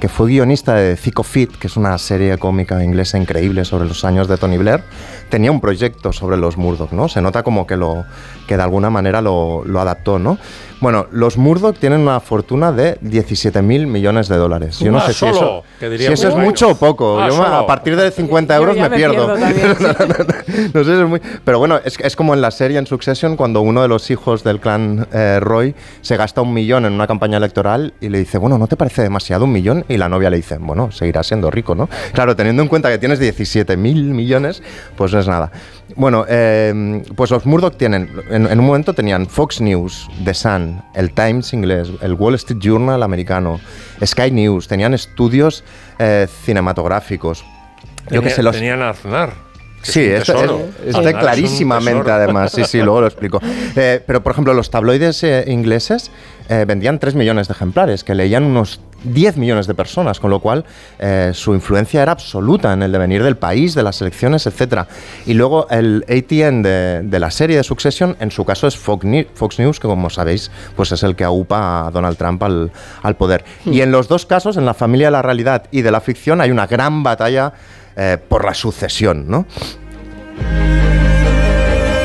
que fue guionista de Zico Fit, que es una serie cómica inglesa increíble sobre los años de Tony Blair, tenía un proyecto sobre los Murdoch, ¿no? Se nota como que, lo, que de alguna manera lo, lo adaptó, ¿no? Bueno, los Murdoch tienen una fortuna de 17 mil millones de dólares. Yo no sé si eso, si eso es mucho o poco. Yo a partir de 50 euros me, pierdo. (laughs) no sé, es muy... Pero bueno, es, es, como en la serie en Succession cuando uno de los hijos del clan eh, Roy se gasta un millón en una campaña electoral y le dice, bueno, ¿no te parece demasiado un millón? Y la novia le dice, bueno, seguirá siendo rico, ¿no? Claro, teniendo en cuenta que tienes 17 mil millones, pues no es nada. Bueno, eh, pues los Murdoch tienen, en, en, un momento tenían Fox News, The Sun, el Times inglés, el Wall Street Journal americano, Sky News, tenían estudios eh, cinematográficos. Tenía, Yo que se los tenían Aznar. Sí, es, es, clarísimamente además, sí, sí, luego lo explico. (laughs) Eh, pero, por ejemplo, los tabloides eh, ingleses eh, vendían 3 millones de ejemplares, que leían unos 10 millones de personas, con lo cual eh, su influencia era absoluta en el devenir del país, de las elecciones, etc. Y luego el ATN de, de, la serie de Succession, en su caso es Fox, Fox, News, que como sabéis, pues es el que aupa a Donald Trump al, al poder. Hmm. Y en los dos casos, en la familia de la realidad y de la ficción, hay una gran batalla eh, por la sucesión, ¿no?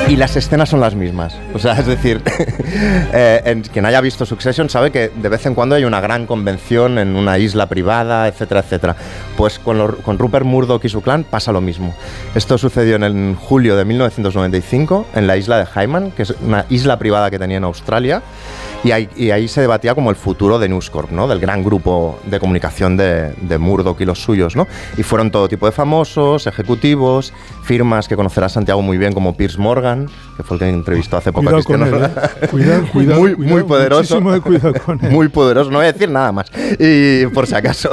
y las escenas son las mismas. O sea, es decir, (laughs) eh, en, quien haya visto Succession sabe que de vez en cuando hay una gran convención en una isla privada, etcétera, etcétera. Pues con, con Rupert Murdoch y su clan pasa lo mismo. Esto sucedió en el julio de 1995 en la isla de Hyman, que es una isla privada que tenía en Australia. Y ahí, y ahí, se debatía como el futuro de News Corp, ¿no? del gran grupo de comunicación de, de, Murdoch y los suyos. ¿no? Y fueron todo tipo de famosos, ejecutivos, firmas que conocerá Santiago muy bien como Piers Morgan, que fue el que entrevistó hace poco cuidado a Cristiano con él, ¿eh? (laughs) cuidado, (laughs) cuidado, muy, cuidado, muy poderoso. Cuidado con él. (laughs) Muy poderoso, no voy a decir nada más. Y por si acaso.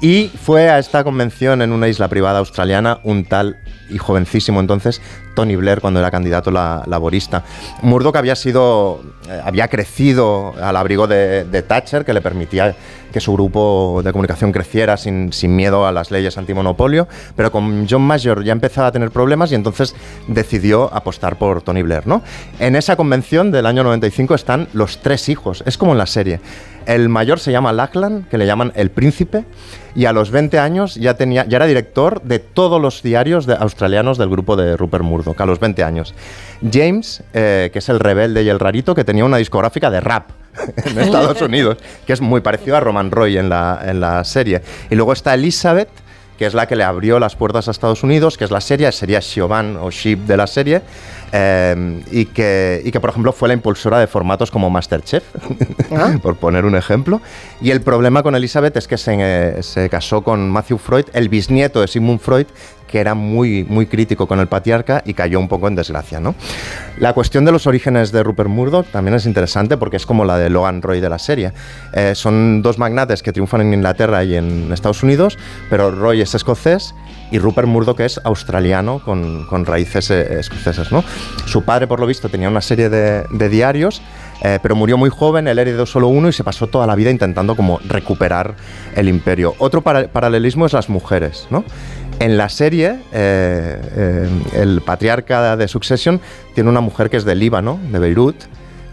y fue a esta convención en una isla privada australiana un tal y jovencísimo entonces Tony Blair cuando era candidato la, laborista. Murdoch había sido, eh, había crecido al abrigo de, de, Thatcher, que le permitía que su grupo de comunicación creciera sin, sin, miedo a las leyes antimonopolio, pero con John Major ya empezaba a tener problemas y entonces decidió apostar por Tony Blair. ¿no? En esa convención del año 95 están los tres hijos, es como en la serie. El mayor se llama Lachlan, que le llaman el príncipe, y a los 20 años ya, tenía, ya era director de todos los diarios de, australianos del grupo de Rupert Murdoch, a los 20 años. James, eh, que es el rebelde y el rarito, que tenía una discográfica de rap (laughs) en Estados Unidos, que es muy parecido a Roman Roy en la, en la serie. Y luego está Elizabeth, que es la que le abrió las puertas a Estados Unidos, que es la serie, sería Siobhan o Sheep de la serie, eh, y, que, y que, por ejemplo, fue la impulsora de formatos como Masterchef, (laughs) ¿Ah? por poner un ejemplo. Y el problema con Elizabeth es que se, eh, se casó con Matthew Freud, el bisnieto de Sigmund Freud, que era muy, muy crítico con el patriarca y cayó un poco en desgracia. ¿no? La cuestión de los orígenes de Rupert Murdoch también es interesante porque es como la de Logan Roy de la serie. Eh, son dos magnates que triunfan en Inglaterra y en Estados Unidos, pero Roy es escocés y Rupert Murdoch es australiano con, con raíces eh, escocesas. ¿no? Su padre, por lo visto, tenía una serie de, diarios eh, pero murió muy joven, él heredó solo uno y se pasó toda la vida intentando como recuperar el imperio. Otro para paralelismo es las mujeres, ¿no? En la serie, eh, eh, el patriarca de Succession tiene una mujer que es de Líbano, de Beirut,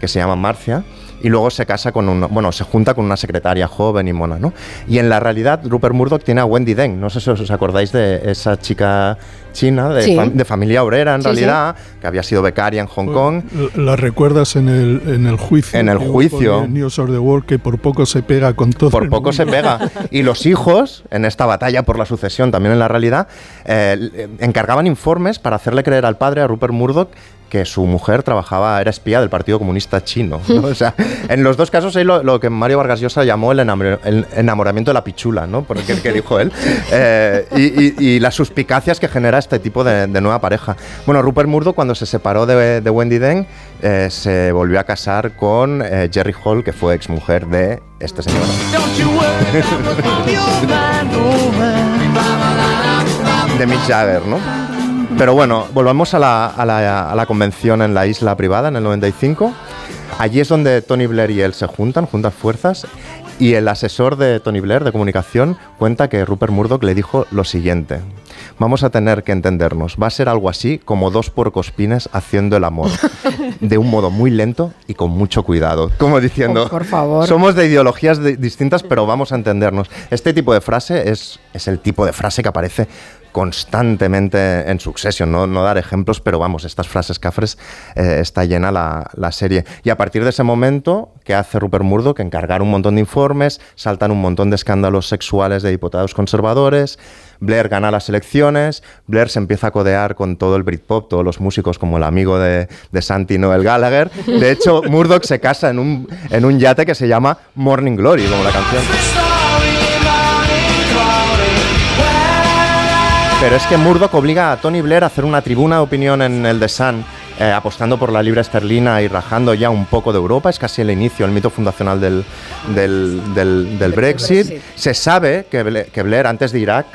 que se llama Marcia, y luego se casa con una, bueno, se junta con una secretaria joven y mona, ¿no? Y en la realidad Rupert Murdoch tiene a Wendy Deng, no sé si os acordáis de esa chica china de, Sí. fam- de familia obrera en Sí, sí. realidad, que había sido becaria en Hong Kong. La recuerdas en el, en el juicio. En el juicio. News of the World que por poco se pega con todo. Por el poco se pega. (laughs) Y los hijos, en esta batalla por la sucesión, también en la realidad, eh, encargaban informes para hacerle creer al padre, a Rupert Murdoch, que su mujer trabajaba, era espía del Partido Comunista Chino. ¿no? O sea, (laughs) en los dos casos hay lo, lo que Mario Vargas Llosa llamó el, enamor- el enamoramiento de la pichula, ¿no? Por el que, dijo él. Eh, y, y- y las suspicacias que genera este tipo de, nueva pareja. Bueno, Rupert Murdoch cuando se separó de, Wendy Deng eh, se volvió a casar con eh, Jerry Hall, que fue exmujer de este señor. (laughs) de Mick Jagger, ¿no? Pero bueno, volvamos a la, a, la, a la convención en la isla privada en el 95. Allí es donde Tony Blair y él se juntan, juntan fuerzas. Y el asesor de Tony Blair de comunicación cuenta que Rupert Murdoch le dijo lo siguiente. Vamos a tener que entendernos. Va a ser algo así como dos porcospines haciendo el amor. De un modo muy lento y con mucho cuidado. Como diciendo, por favor. somos de ideologías distintas, pero vamos a entendernos. Este tipo de frase es, es el tipo de frase que aparece constantemente en Succession, no, no dar ejemplos, pero vamos, estas frases cafres eh, está llena la, serie. Y a partir de ese momento, ¿qué hace Rupert Murdoch? Encargar un montón de informes, saltan un montón de escándalos sexuales de diputados conservadores, Blair gana las elecciones, Blair se empieza a codear con todo el Britpop, todos los músicos como el amigo de, de Santi Noel Gallagher. De hecho, Murdoch se casa en un, en un yate que se llama Morning Glory, como la canción. Pero es que Murdoch obliga a Tony Blair a hacer una tribuna de opinión en el The Sun, eh, apostando por la libra esterlina y rajando ya un poco de Europa. Es casi el inicio, el mito fundacional del, del, Brexit. Se sabe que Blair, antes de Irak,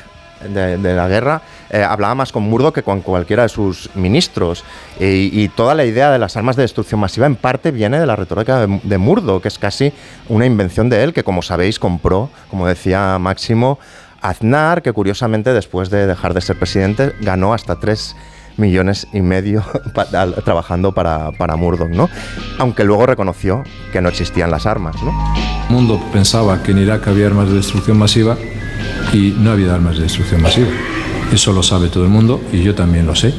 de, la guerra, eh, hablaba más con Murdoch que con cualquiera de sus ministros. Y, toda la idea de las armas de destrucción masiva en parte viene de la retórica de, de Murdoch, que es casi una invención de él, que como sabéis compró, como decía Máximo, Aznar, que curiosamente después de dejar de ser presidente ganó hasta 3 millones y medio (laughs) trabajando para, para Murdoch, ¿no? Aunque luego reconoció que no existían las armas, ¿no? El mundo pensaba que en Irak había armas de destrucción masiva y no había armas de destrucción masiva. Eso lo sabe todo el mundo y yo también lo sé.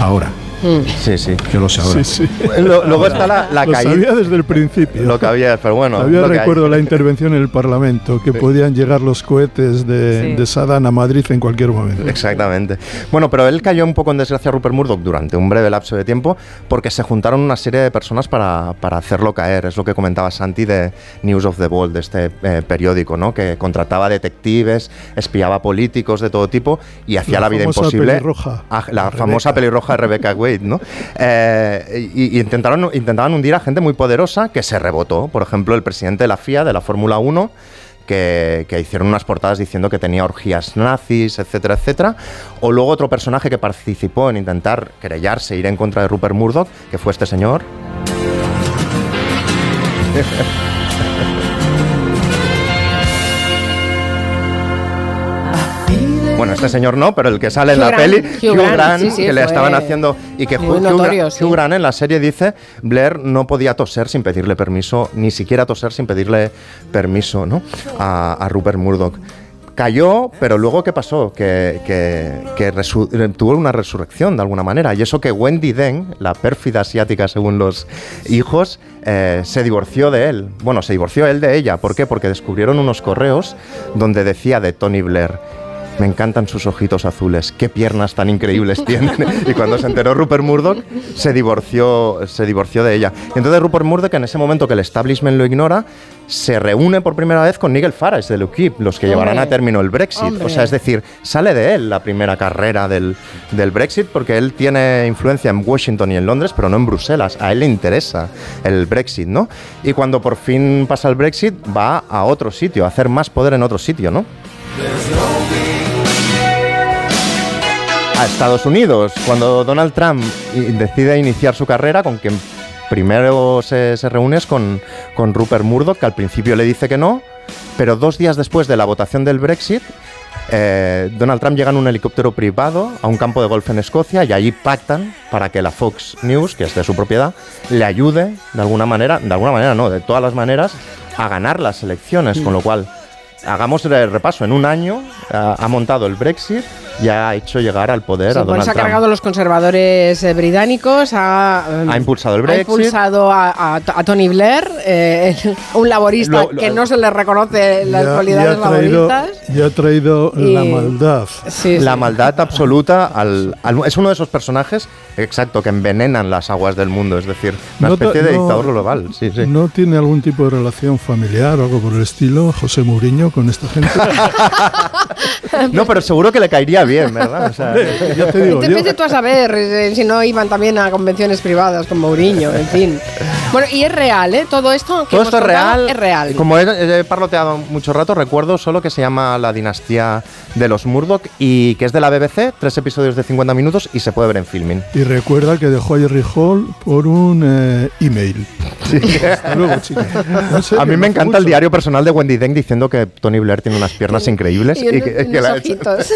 Ahora. Sí, sí. Yo lo sé ahora. luego está la, la lo sabía desde el principio. Lo que había, pero bueno. Había recuerdo la intervención en el Parlamento, que podían llegar los cohetes de, de, Saddam a Madrid en cualquier momento. Exactamente. Bueno, pero él cayó un poco en desgracia Rupert Murdoch durante un breve lapso de tiempo porque se juntaron una serie de personas para, para hacerlo caer. Es lo que comentaba Santi de News of the World, de este eh, periódico, ¿no? Que contrataba detectives, espiaba políticos de todo tipo y hacía la, vida imposible. Pelirroja. Ah, la famosa pelirroja Rebecca Eh, y, intentaron, intentaban hundir a gente muy poderosa que se rebotó. Por ejemplo, el presidente de la FIA, de la Fórmula 1, que, hicieron unas portadas diciendo que tenía orgías nazis, etcétera, etcétera. O luego otro personaje que participó en intentar querellarse, ir en contra de Rupert Murdoch, que fue este señor. (laughs) Bueno, este señor no, pero el que sale en la peli, Hugh, Grant, que le estaban haciendo y que Hugh, Grant, en la serie dice Blair no podía toser sin pedirle permiso, ni siquiera toser sin pedirle permiso, ¿no? A, Rupert Murdoch cayó, pero luego ¿qué pasó? Que, tuvo una resurrección de alguna manera. Y eso que Wendy Deng, la pérfida asiática según los hijos, eh, se divorció de él. Bueno, se divorció él de ella. ¿Por qué? Porque descubrieron unos correos donde decía de Tony Blair me encantan sus ojitos azules, qué piernas tan increíbles tienen. y cuando se enteró Rupert Murdoch, se divorció, se divorció de ella. Y entonces Rupert Murdoch, en ese momento que el establishment lo ignora, se reúne por primera vez con Nigel Farage de UKIP, los que llevarán a término el Brexit. O sea, es decir, sale de él la primera carrera del, del, Brexit porque él tiene influencia en Washington y en Londres, pero no en Bruselas. A él le interesa el Brexit, ¿no? Y cuando por fin pasa el Brexit, va a otro sitio, a hacer más poder en otro sitio, ¿no? A Estados Unidos, cuando Donald Trump decide iniciar su carrera, con quien primero se, reúne es con, con Rupert Murdoch, que al principio le dice que no, pero dos días después de la votación del Brexit, eh, Donald Trump llega en un helicóptero privado a un campo de golf en Escocia y allí pactan para que la Fox News, que es de su propiedad, le ayude de alguna manera, de alguna manera no, de todas las maneras, a ganar las elecciones, con lo cual hagamos el repaso. En un año ha, montado el Brexit y ha hecho llegar al poder a Donald pues ha cargado los conservadores eh, británicos, ha, ha, impulsado el Brexit. Ha impulsado a, Tony Blair, eh, un laborista que no se le reconoce las cualidades laboristas. Y ha traído la maldad. la maldad absoluta. Al, es uno de esos personajes, exacto, que envenenan las aguas del mundo. Es decir, una especie de dictador global. Sí, sí. ¿No tiene algún tipo de relación familiar o algo por el estilo, José Mourinho? con esta gente? (laughs) no, pero seguro que le caería bien, ¿verdad? O sea, ya te digo, yo, tú a saber eh, si no iban también a convenciones privadas con Mourinho, en fin. Bueno, y es real, ¿eh? Todo esto que todo hemos esto es real. Es real. Como he, he parloteado mucho rato, recuerdo solo que se llama La dinastía de los Murdoch y que es de la BBC, tres episodios de 50 minutos y se puede ver en filming. y recuerda que dejó a Jerry Hall por un eh, email. Hasta (laughs) luego. En serio, A mí me encanta el mucho. diario personal de Wendy Deng diciendo que Tony Blair tiene unas piernas increíbles Y y, unos- que, que unos la ha hecho- ojitos.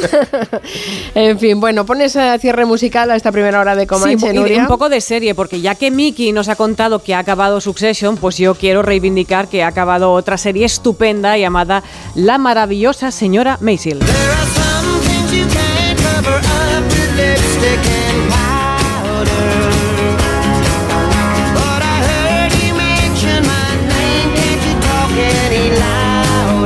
(laughs) en fin, bueno, pones eh, cierre musical a esta primera hora de Sí, Comanche, y Nuria. un poco de serie, porque ya que Miki nos ha contado que ha acabado Succession, pues yo quiero reivindicar que ha acabado otra serie estupenda llamada La maravillosa señora Maisel.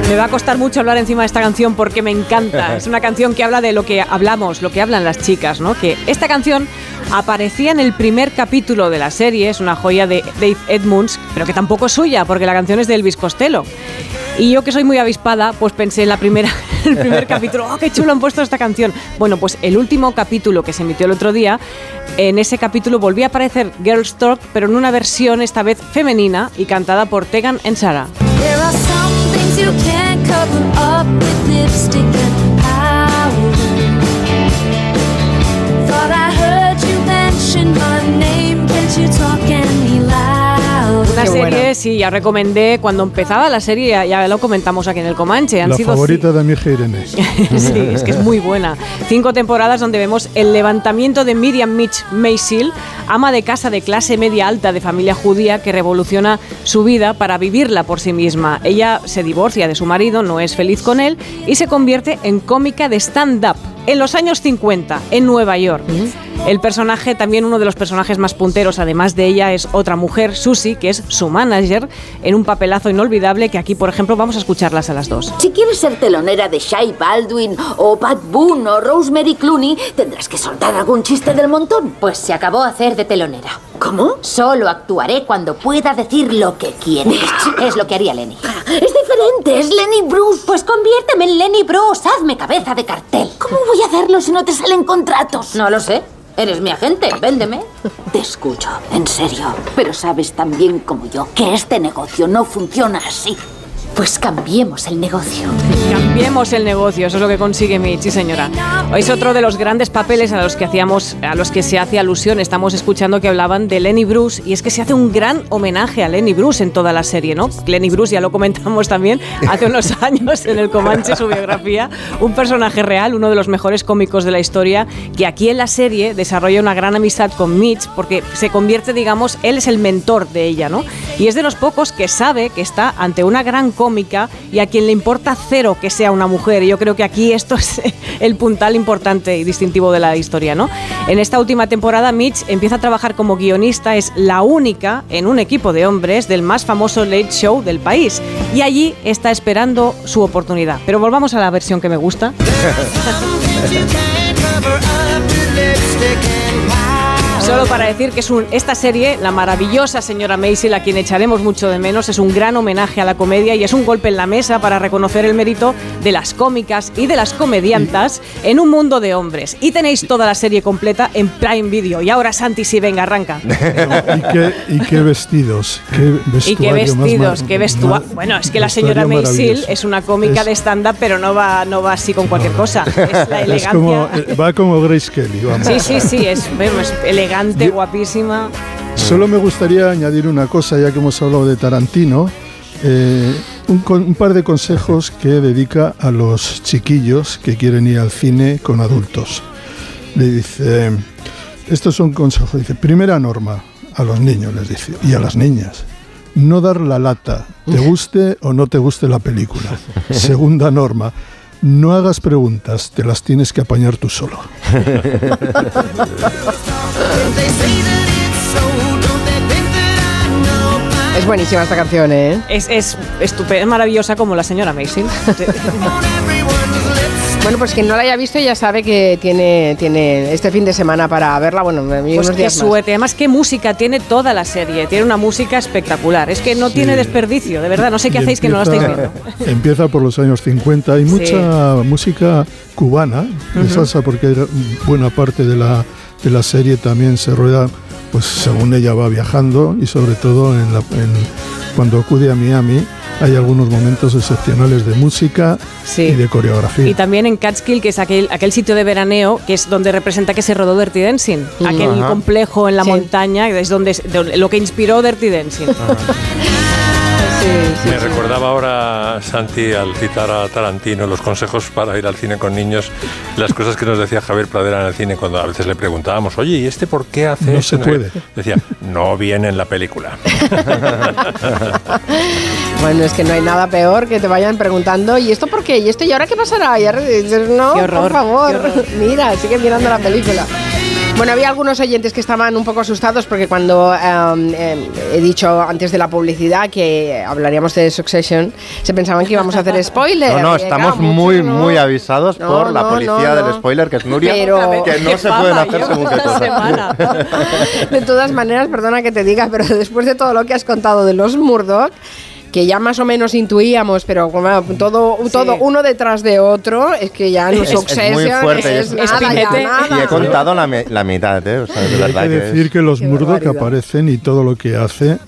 Me va a costar mucho hablar encima de esta canción porque me encanta. (laughs) Es una canción que habla de lo que hablamos, lo que hablan las chicas, ¿no? Que esta canción aparecía en el primer capítulo de la serie, es una joya de Dave Edmunds, pero que tampoco es suya, porque la canción es de Elvis Costello. Y yo que soy muy avispada, pues pensé en la primera, (laughs) el primer capítulo, ¡oh, qué chulo han puesto esta canción! Bueno, pues el último capítulo que se emitió el otro día, en ese capítulo volvía a aparecer Girls Talk, pero en una versión esta vez femenina y cantada por Tegan and Sara. There are some Una Qué serie, buena. sí, ya recomendé cuando empezaba la serie, ya, ya lo comentamos aquí en el Comanche. Han La sido favorita de mi hija Irene. (laughs) sí, es que es muy buena. Cinco temporadas donde vemos el levantamiento de Miriam Mitch Maisel, ama de casa de clase media alta de familia judía que revoluciona su vida para vivirla por sí misma. Ella se divorcia de su marido, no es feliz con él y se convierte en cómica de stand-up en los años 50 en Nueva York. El personaje, también uno de los personajes más punteros, además de ella, es otra mujer, Susie, que es su manager, en un papelazo inolvidable que aquí, por ejemplo, vamos a escucharlas a las dos. Si quieres ser telonera de Shai Baldwin o Pat Boone o Rosemary Clooney, tendrás que soltar algún chiste del montón. Pues se acabó hacer de telonera. ¿Cómo? Solo actuaré cuando pueda decir lo que quiera. (laughs) es lo que haría Lenny. Es diferente, es Lenny Bruce. Pues conviérteme en Lenny Bruce, hazme cabeza de cartel. ¿Cómo voy a hacerlo si no te salen contratos? No lo sé. Eres mi agente, véndeme. Te escucho, en serio. Pero sabes tan bien como yo que este negocio no funciona así. Pues cambiemos el negocio. Cambiemos el negocio, eso es lo que consigue Mitch, sí señora. Es otro de los grandes papeles a los que hacíamos, a los que se hace alusión. Estamos escuchando que hablaban de Lenny Bruce y es que se hace un gran homenaje a Lenny Bruce en toda la serie, ¿no? Lenny Bruce ya lo comentamos también hace unos (laughs) años en el Comanche su biografía, un personaje real, uno de los mejores cómicos de la historia, que aquí en la serie desarrolla una gran amistad con Mitch porque se convierte, digamos, él es el mentor de ella, ¿no? Y es de los pocos que sabe que está ante una gran cómica y a quien le importa cero que sea una mujer. Y yo creo que aquí esto es (laughs) el puntal importante y distintivo de la historia, ¿no? En esta última temporada, Mitch empieza a trabajar como guionista, es la única en un equipo de hombres del más famoso late show del país. Y allí está esperando su oportunidad. Pero volvamos a la versión que me gusta. (laughs) (laughs) Solo para decir que es un, esta serie, la maravillosa señora Maisel, a quien echaremos mucho de menos, es un gran homenaje a la comedia y es un golpe en la mesa para reconocer el mérito de las cómicas y de las comediantas en un mundo de hombres. Y tenéis toda la serie completa en Prime Video. Y ahora, Santi, sí, venga, arranca. (laughs) ¿Y qué, y qué vestidos, qué vestuario Y qué vestidos, qué vestuario. Bueno, es que la señora Maisel es una cómica Es- de stand-up, pero no va, no va así con cualquier cosa. Es la (laughs) Es elegancia. como, eh, va como Grace Kelly, vamos. Sí, sí, sí, es, es elegante, guapísima. Solo me gustaría añadir una cosa, ya que hemos hablado de Tarantino, eh, un, un par de consejos que dedica a los chiquillos que quieren ir al cine con adultos. Le dice, estos son consejos, dice, primera norma a los niños, les dice, y a las niñas. No dar la lata, te (laughs) guste o no te guste la película. (laughs) Segunda norma, no hagas preguntas, te las tienes que apañar tú solo. (laughs) Es buenísima esta canción, ¿eh? Es, es estupenda, es maravillosa como la señora Maisel. (laughs) Bueno, pues quien no la haya visto ya sabe que tiene, tiene este fin de semana para verla. Bueno, Pues unos qué días más. suerte. Además, qué música tiene toda la serie. Tiene una música espectacular. Es que no tiene desperdicio, de verdad. No sé qué Y hacéis que no la estáis viendo. (laughs) Empieza por los años 50. Hay Sí. mucha música cubana de salsa porque buena parte de la, de la serie también se rueda pues según ella va viajando y sobre todo en la- en- cuando acude a Miami hay algunos momentos excepcionales de música y de coreografía. Y también en Catskill, que es aquel, aquel sitio de veraneo, que es donde representa que se rodó Dirty Dancing. Mm. Aquel Ajá. complejo en la montaña, es donde, donde- lo que inspiró Dirty Dancing. Me recordaba ahora Santi al citar a Tarantino los consejos para ir al cine con niños, las cosas que nos decía Javier Pradera en el cine cuando a veces le preguntábamos, oye, ¿y este por qué hace No esto?". se puede. Decía, no viene en la película. (laughs) Bueno, es que no hay nada peor que te vayan preguntando, ¿y esto por qué? ¿Y esto y ahora qué pasará? Y ahora dices, no, Qué horror, por favor, qué (laughs) mira, sigue mirando la película. Bueno, había algunos oyentes que estaban un poco asustados porque cuando em, em, he dicho antes de la publicidad que hablaríamos de Succession, se pensaban que íbamos a hacer (laughs) spoiler. No, no, estamos muy, no. muy avisados No, por la policía del spoiler, que es Nuria, Pero- que no se pueden hacer según qué. (laughs) De todas maneras, perdona que te diga, pero después de todo lo que has contado de los Murdoch, que ya más o menos intuíamos, pero bueno, todo, todo uno detrás de otro, es que ya no Es, es es, es- nada, ya nada. y he contado la, me- la mitad, ¿eh? O sea, de Y hay verdad que que decir es- que los Murdoch aparecen y todo lo que hace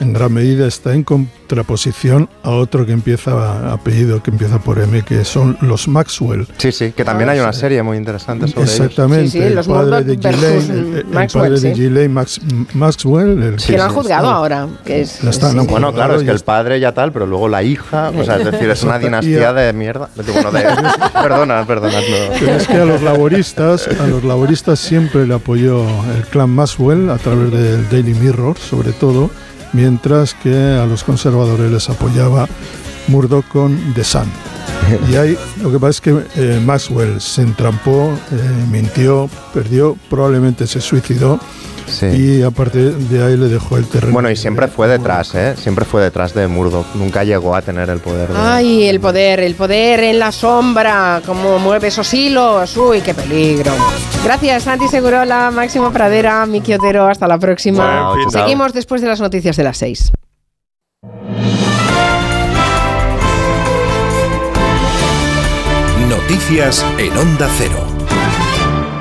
en gran medida está en contraposición a otro que empieza apellido que empieza por M que son los Maxwell. Sí, sí, que también hay una serie muy interesante sobre ellos. Exactamente, Sí, sí, el los padre de Ghislaine, el, el Maxwell, padre de sí. Ghislaine Max, Maxwell, el que lo han juzgado ahora. Que es, La están- sí, han sí. Bueno, claro, es que el está- padre ya tal, pero luego la hija, o sea, es (laughs) decir, es una dinastía de mierda. Bueno, de, (laughs) perdona, perdona. no. Pero es que a los laboristas, a los laboristas siempre le apoyó el clan Maxwell a través del Daily Mirror, sobre todo, mientras que a los conservadores les apoyaba Murdoch con The Sun. Y ahí lo que pasa es que eh, Maxwell se entrampó, eh, mintió, perdió, probablemente se suicidó y a partir de ahí le dejó el terreno. Bueno, y siempre fue detrás, ¿eh? Siempre fue detrás de Murdoch. Nunca llegó a tener el poder. de- Ay, el poder, el poder en la sombra, cómo mueve esos hilos. Uy, qué peligro. Gracias, Santi Segurola, Máximo Pradera, Miki Otero. Hasta la próxima. Seguimos después de las noticias de las seis. Noticias en Onda Cero.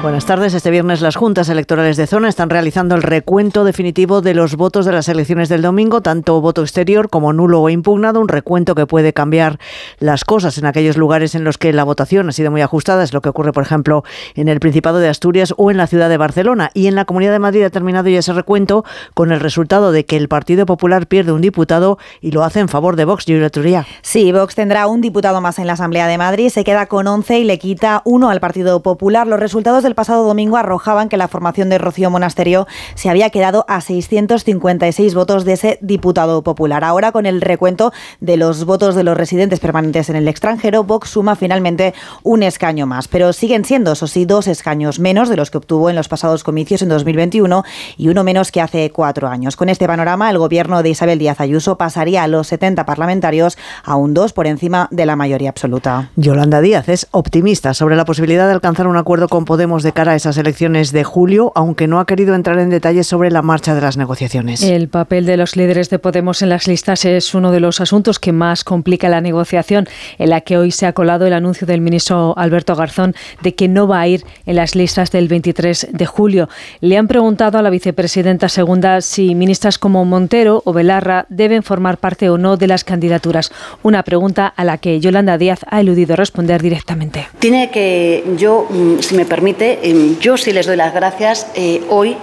Buenas tardes. Este viernes las juntas electorales de zona están realizando el recuento definitivo de los votos de las elecciones del domingo, tanto voto exterior como nulo o impugnado, un recuento que puede cambiar las cosas en aquellos lugares en los que la votación ha sido muy ajustada, es lo que ocurre, por ejemplo, en el Principado de Asturias o en la ciudad de Barcelona. Y en la Comunidad de Madrid ha terminado ya ese recuento con el resultado de que el Partido Popular pierde un diputado y lo hace en favor de Vox, Julia Turía. Sí, Vox tendrá un diputado más en la Asamblea de Madrid, se queda con 11 y le quita uno al Partido Popular. Los resultados del pasado domingo arrojaban que la formación de Rocío Monasterio se había quedado a 656 votos de ese diputado popular. Ahora, con el recuento de los votos de los residentes permanentes en el extranjero, Vox suma finalmente un escaño más, pero siguen siendo, eso sí, dos escaños menos de los que obtuvo en los pasados comicios en 2021 y uno menos que hace cuatro años. Con este panorama, el gobierno de Isabel Díaz Ayuso pasaría a los 70 parlamentarios a un 2 por encima de la mayoría absoluta. Yolanda Díaz es optimista sobre la posibilidad de alcanzar un acuerdo con Podemos de cara a esas elecciones de julio, aunque no ha querido entrar en detalles sobre la marcha de las negociaciones. El papel de los líderes de Podemos en las listas es uno de los asuntos que más complica la negociación, en la que hoy se ha colado el anuncio del ministro Alberto Garzón de que no va a ir en las listas del 23 de julio. Le han preguntado a la vicepresidenta segunda si ministras como Montero o Belarra deben formar parte o no de las candidaturas. Una pregunta a la que Yolanda Díaz ha eludido responder directamente. Tiene que, yo, mm, si me permite, em, yo sí les doy las gracias eh, hoy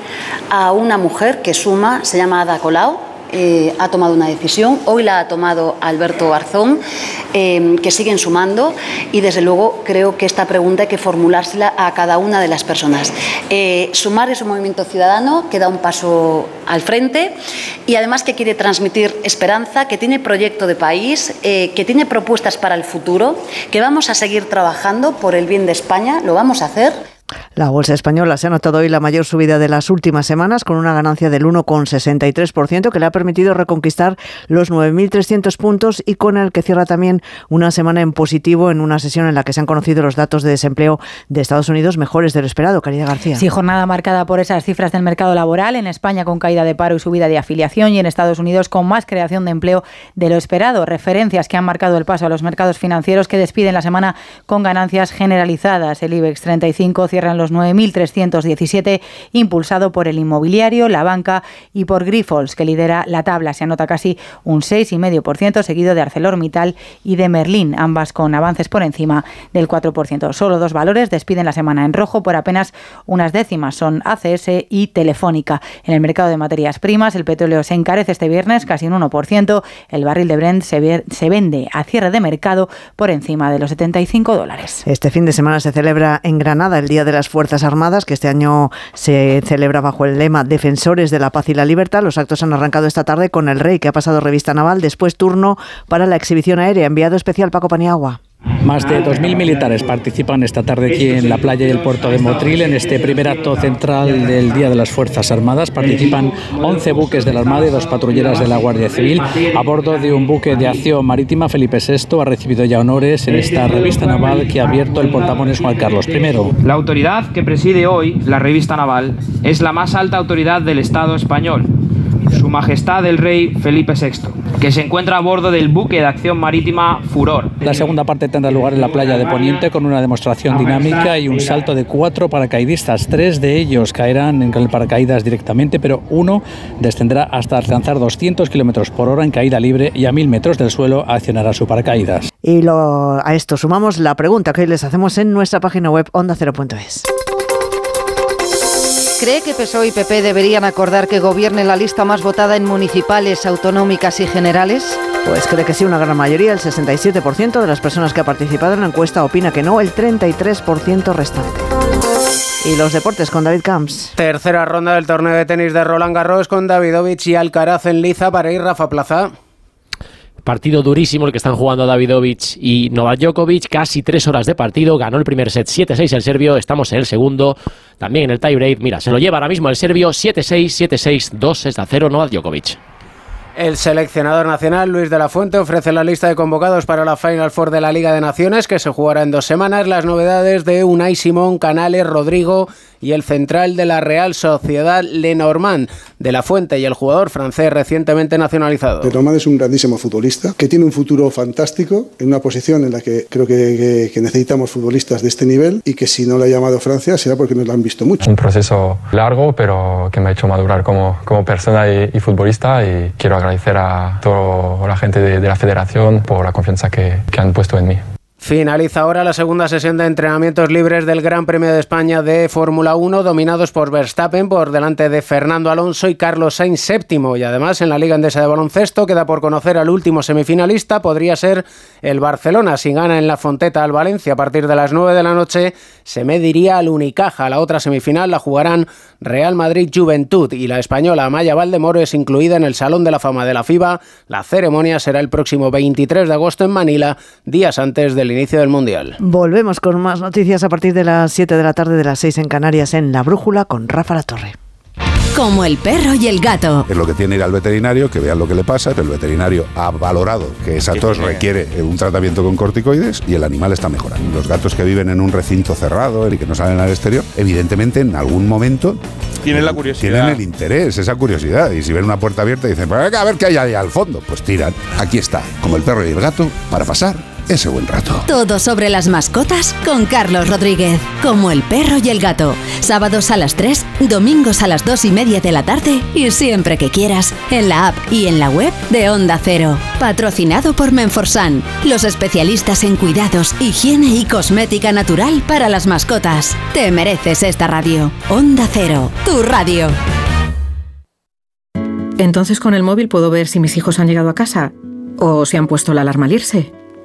a una mujer que suma, se llama Ada Colau. eh, ha tomado una decisión, hoy la ha tomado Alberto Garzón, eh, que siguen sumando y desde luego creo que esta pregunta hay que formulársela a cada una de las personas. Eh, sumar es un movimiento ciudadano que da un paso al frente y además que quiere transmitir esperanza, que tiene proyecto de país, que tiene propuestas para el futuro, que vamos a seguir trabajando por el bien de España, lo vamos a hacer. La bolsa española se ha notado hoy la mayor subida de las últimas semanas con una ganancia del 1,63% que le ha permitido reconquistar los 9.300 puntos y con el que cierra también una semana en positivo en una sesión en la que se han conocido los datos de desempleo de Estados Unidos mejores de lo esperado. Caridad García. Sí, jornada marcada por esas cifras del mercado laboral. En España con caída de paro y subida de afiliación y en Estados Unidos con más creación de empleo de lo esperado. Referencias que han marcado el paso a los mercados financieros que despiden la semana con ganancias generalizadas. El IBEX 35 cierra en los 9.317, impulsado por el inmobiliario, la banca y por Grifols, que lidera la tabla. Se anota casi un 6,5%, seguido de ArcelorMittal y de Merlin, ambas con avances por encima del 4%. Solo dos valores despiden la semana en rojo por apenas unas décimas. Son ACS y Telefónica. En el mercado de materias primas, el petróleo se encarece este viernes casi un 1%. El barril de Brent se, se vende a cierre de mercado por encima de los 75 dólares. Este fin de semana se celebra en Granada el Día de las Fuerzas Armadas, que este año se celebra bajo el lema Defensores de la Paz y la Libertad. Los actos han arrancado esta tarde con el rey, que ha pasado revista naval, después turno para la exhibición aérea. Enviado especial Paco Paniagua. Más de 2.000 militares participan esta tarde aquí en la playa y el puerto de Motril en este primer acto central del Día de las Fuerzas Armadas. Participan 11 buques de la Armada y dos patrulleras de la Guardia Civil. A bordo de un buque de acción marítima, Felipe VI ha recibido ya honores en esta revista naval que ha abierto el portamones Juan Carlos I. La autoridad que preside hoy la revista naval es la más alta autoridad del Estado español, Su Majestad el Rey Felipe VI, que se encuentra a bordo del buque de acción marítima Furor. La segunda parte tendrá lugar en la playa de Poniente con una demostración dinámica y un salto de cuatro paracaidistas. Tres de ellos caerán en el paracaídas directamente, pero uno descenderá hasta alcanzar 200 kilómetros por hora en caída libre y a mil metros del suelo accionará su paracaídas. Y lo- a esto sumamos la pregunta que hoy les hacemos en nuestra página web ondacero.es. ¿Cree que PSOE y PP deberían acordar que gobierne la lista más votada en municipales, autonómicas y generales? Pues cree que sí, una gran mayoría, el 67% de las personas que ha participado en la encuesta opina que no, el 33% restante. Y los deportes con David Camps. Tercera ronda del torneo de tenis de Roland Garros con Davidovich y Alcaraz en liza para ir Rafa Plaza. Partido durísimo el que están jugando Davidovich y Novak Djokovic. Casi tres horas de partido. Ganó el primer set 7-6 el serbio. Estamos en el segundo. También en el tiebreak. Mira, se lo lleva ahora mismo el serbio 7-6, 7-6, 2 a 0 Novak Djokovic. El seleccionador nacional Luis de la Fuente ofrece la lista de convocados para la Final Four de la Liga de Naciones que se jugará en dos semanas. Las novedades de Unai Simón, Canales, Rodrigo y el central de la Real Sociedad Lenormand de la Fuente y el jugador francés recientemente nacionalizado. Lenormand es un grandísimo futbolista que tiene un futuro fantástico en una posición en la que creo que, que- que necesitamos futbolistas de este nivel y que si no lo ha llamado Francia será porque no lo han visto mucho. un proceso largo, pero que me ha hecho madurar como, como persona y, y futbolista y quiero agradecer a toda la gente de, de la federación por la confianza que, que han puesto en mí. Finaliza ahora la segunda sesión de entrenamientos libres del Gran Premio de España de Fórmula 1, dominados por Verstappen por delante de Fernando Alonso y Carlos Sainz séptimo. Y además en la Liga Endesa de Baloncesto queda por conocer al último semifinalista, podría ser el Barcelona. Si gana en la Fonteta al Valencia a partir de las 9 de la noche, se mediría al Unicaja. La otra semifinal la jugarán Real Madrid Juventud y la española Amaya Valdemoro es incluida en el Salón de la Fama de la FIBA. La ceremonia será el próximo 23 de agosto en Manila, días antes del inicio del Mundial. Volvemos con más noticias a partir de las 7 de la tarde de las 6 en Canarias en La Brújula con Rafa La Torre. Como el perro y el gato. Es lo que tiene ir al veterinario, que vean lo que le pasa, pero el veterinario ha valorado que esa tos requiere eh, un tratamiento con corticoides y el animal está mejorando. Los gatos que viven en un recinto cerrado y que no salen al exterior, evidentemente en algún momento Tienen la curiosidad. tienen el interés, esa curiosidad. Y si ven una puerta abierta dicen, "Pues a ver qué hay ahí al fondo, pues tiran. Aquí está, como el perro y el gato, para pasar ese buen rato. Todo sobre las mascotas con Carlos Rodríguez. Como el perro y el gato. Sábados a las 3, domingos a las 2 y media de la tarde y siempre que quieras en la app y en la web de Onda Cero. Patrocinado por Menforsan, los especialistas en cuidados, higiene y cosmética natural para las mascotas. Te mereces esta radio. Onda Cero, tu radio. Entonces con el móvil puedo ver si mis hijos han llegado a casa o si han puesto la alarma al irse.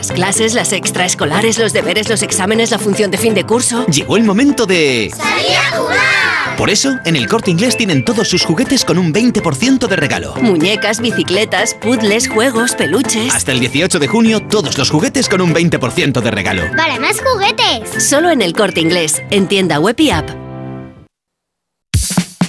Las clases, las extraescolares, los deberes, los exámenes, la función de fin de curso. Llegó el momento de... ¡Salir a jugar! Por eso, en el Corte Inglés tienen todos sus juguetes con un 20% de regalo. Muñecas, bicicletas, puzzles, juegos, peluches. Hasta el 18 de junio, todos los juguetes con un 20% de regalo. ¡Para más juguetes! Solo en el Corte Inglés, en tienda web y app.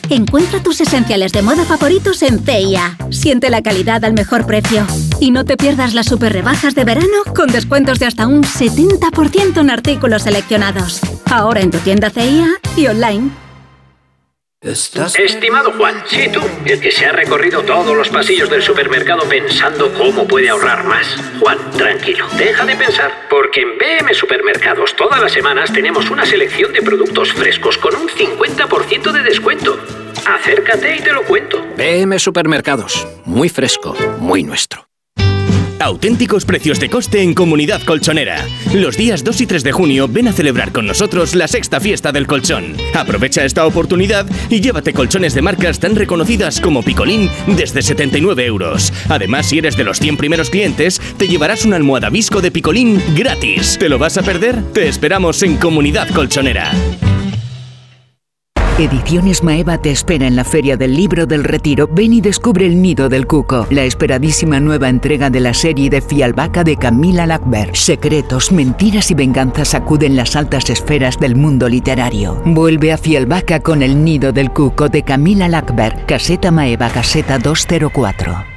Encuentra tus esenciales de moda favoritos en CIA. Siente la calidad al mejor precio. Y no te pierdas las super rebajas de verano con descuentos de hasta un 70% en artículos seleccionados. Ahora en tu tienda CIA y online. Estimado Juan, sí tú, el que se ha recorrido todos los pasillos del supermercado pensando cómo puede ahorrar más. Juan, tranquilo, deja de pensar, porque en BM Supermercados todas las semanas tenemos una selección de productos frescos con un 50% de descuento. Acércate y te lo cuento. BM Supermercados, muy fresco, muy nuestro. Auténticos precios de coste en Comunidad Colchonera. Los días 2 y 3 de junio ven a celebrar con nosotros la sexta fiesta del colchón. Aprovecha esta oportunidad y llévate colchones de marcas tan reconocidas como Picolín desde 79 euros. Además, si eres de los 100 primeros clientes, te llevarás una almohada visco de Picolín gratis. ¿Te lo vas a perder? Te esperamos en Comunidad Colchonera. Ediciones Maeva te espera en la Feria del Libro del Retiro. Ven y descubre El Nido del Cuco, la esperadísima nueva entrega de la serie de Fialbaca de Camila Lackberg. Secretos, mentiras y venganzas acuden las altas esferas del mundo literario. Vuelve a Fialbaca con El Nido del Cuco de Camila Lackberg, caseta Maeva, caseta 204.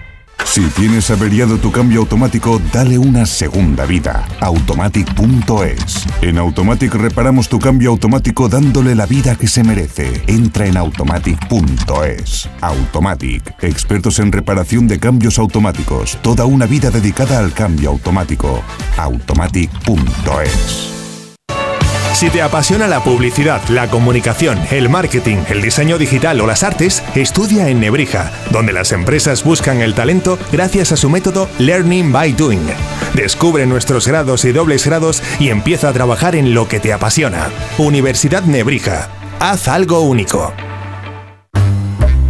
Si tienes averiado tu cambio automático, dale una segunda vida. Automatic.es. En Automatic reparamos tu cambio automático dándole la vida que se merece. Entra en Automatic.es. Automatic. Expertos en reparación de cambios automáticos. Toda una vida dedicada al cambio automático. Automatic.es. Si te apasiona la publicidad, la comunicación, el marketing, el diseño digital o las artes, estudia en Nebrija, donde las empresas buscan el talento gracias a su método Learning by Doing. Descubre nuestros grados y dobles grados y empieza a trabajar en lo que te apasiona. Universidad Nebrija. Haz algo único.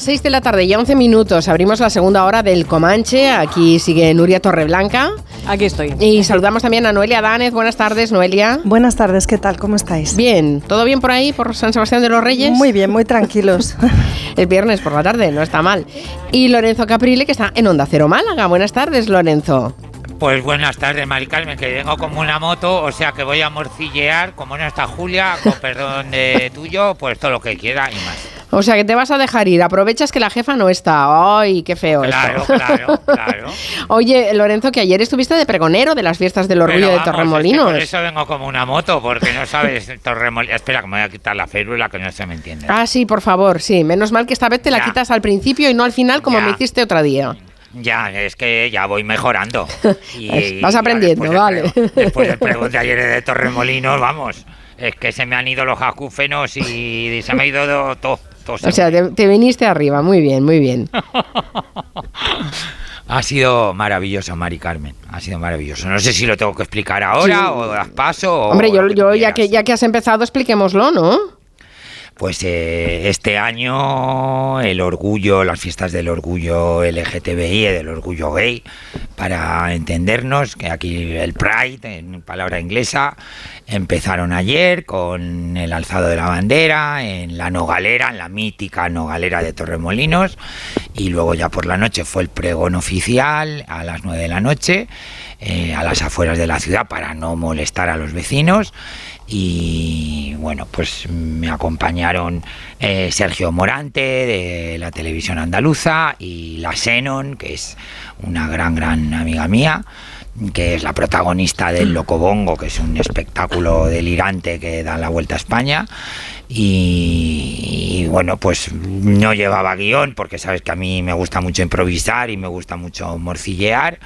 Las 6 de la tarde y 11 minutos. Abrimos la segunda hora del Comanche. Aquí sigue Nuria Torreblanca. Aquí estoy. Y saludamos también a Noelia Danez. Buenas tardes, Noelia. Buenas tardes, ¿qué tal? ¿Cómo estáis? Bien, ¿todo bien por ahí, por San Sebastián de los Reyes? Muy bien, muy tranquilos. (laughs) El viernes por la tarde, no está mal. Y Lorenzo Caprile, que está en Onda Cero Málaga. Buenas tardes, Lorenzo. Pues buenas tardes, Mari Carmen, que vengo como una moto, o sea que voy a morcillear, como no está Julia, con perdón de tuyo, pues todo lo que quiera y más. O sea que te vas a dejar ir. Aprovechas que la jefa no está. ¡Ay, qué feo Claro, esto! claro, claro. (laughs) Oye, Lorenzo, que ayer estuviste de pregonero de las fiestas del orgullo Pero de vamos, es que Torremolinos. por eso vengo como una moto, porque no sabes (laughs) Torremolinos. Espera, que me voy a quitar la férula, que no se me entiende. Ah, sí, por favor, sí. Menos mal que esta vez te la quitas al principio y no al final como Ya. me hiciste otro día. Ya, es que ya voy mejorando. (laughs) Y, Vas aprendiendo, después vale. prego- Después del pregón de ayer de Torremolinos, vamos. Es que se me han ido los acúfenos y se me ha ido do- O sea, te, te viniste arriba. Muy bien, muy bien. (laughs) Ha sido maravilloso, Mari Carmen. Ha sido maravilloso. No sé si lo tengo que explicar ahora Sí. o las paso. Hombre, yo, ya que, ya que has empezado, expliquémoslo, ¿no? Pues eh, este año el orgullo, las fiestas del orgullo LGTBI, del orgullo gay, para entendernos, que aquí el Pride, en palabra inglesa, empezaron ayer con el alzado de la bandera en la Nogalera, en la mítica Nogalera de Torremolinos, y luego ya por la noche fue el pregón oficial a las 9 de la noche. eh, a las afueras de la ciudad para no molestar a los vecinos y bueno, pues me acompañaron eh, Sergio Morante de la televisión andaluza y la Xenon, que es una gran, gran amiga mía, que es la protagonista del Locobongo, que es un espectáculo delirante que da la vuelta a España. Y, y bueno, pues no llevaba guion, porque sabes que a mí me gusta mucho improvisar y me gusta mucho morcillear.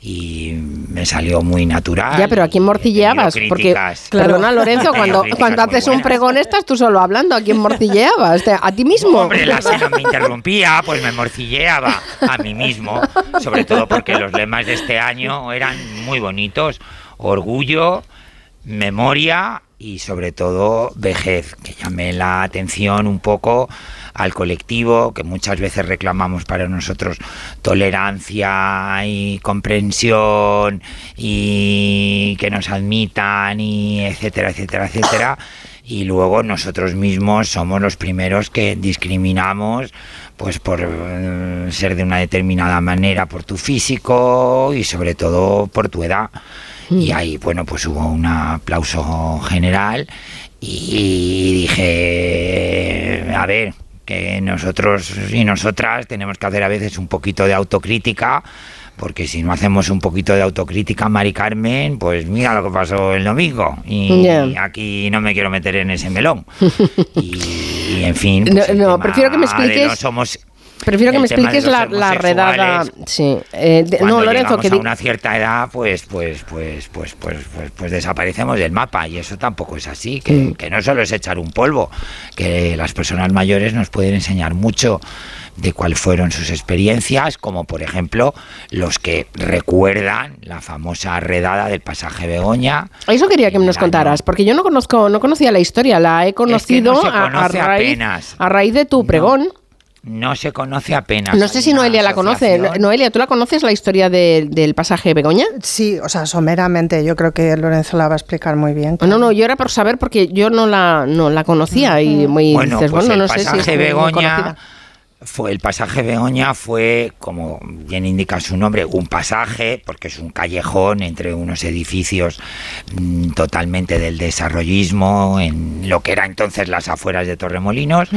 Y me salió muy natural. Ya, pero ¿a quién morcilleabas? Porque, perdona, Lorenzo, (laughs) cuando, cuando haces un pregón estás tú solo hablando. ¿A quién morcilleabas? ¿A ti mismo? Hombre, la Xenon me interrumpía, pues me morcilleaba a mí mismo, sobre todo porque los lemas de este año eran muy bonitos. Orgullo, memoria y sobre todo vejez, que llamé la atención un poco al colectivo, que muchas veces reclamamos para nosotros tolerancia y comprensión y que nos admitan y etcétera, etcétera, etcétera. Y luego nosotros mismos somos los primeros que discriminamos pues por eh, ser de una determinada manera por tu físico y sobre todo por tu edad. Y ahí, bueno, pues hubo un aplauso general y dije, a ver, que nosotros y nosotras tenemos que hacer a veces un poquito de autocrítica, porque si no hacemos un poquito de autocrítica, Mari Carmen, pues mira lo que pasó el domingo. Y aquí no me quiero meter en ese melón. (laughs) Y en fin. pues No, no, prefiero que me expliques- no somos- Prefiero que me expliques la, la redada. Sí. Eh, de- no, Lorenzo, que a una cierta edad, pues, pues, pues, pues, pues, pues, pues desaparecemos del mapa y eso tampoco es así. Que, Mm. que no solo es echar un polvo, que las personas mayores nos pueden enseñar mucho de cuáles fueron sus experiencias, como por ejemplo los que recuerdan la famosa redada del pasaje Begoña. Eso quería que me nos contaras, porque yo no conozco, no conocía la historia, la he conocido se a- a, raíz, apenas. a raíz de tu pregón. No se conoce apenas. No sé si Noelia la conoce. Noelia, ¿tú la conoces la historia de- del pasaje Begoña? Sí, o sea, someramente. Yo creo que Lorenzo la va a explicar muy bien. No, no, yo era por saber porque yo no la, no la conocía y muy Bueno, dices, pues bueno, el no sé si pasaje es muy- muy Begoña conocida. Fue el pasaje Begoña fue como bien indica su nombre un pasaje porque es un callejón entre unos edificios mm, totalmente del desarrollismo en lo que era entonces las afueras de Torremolinos.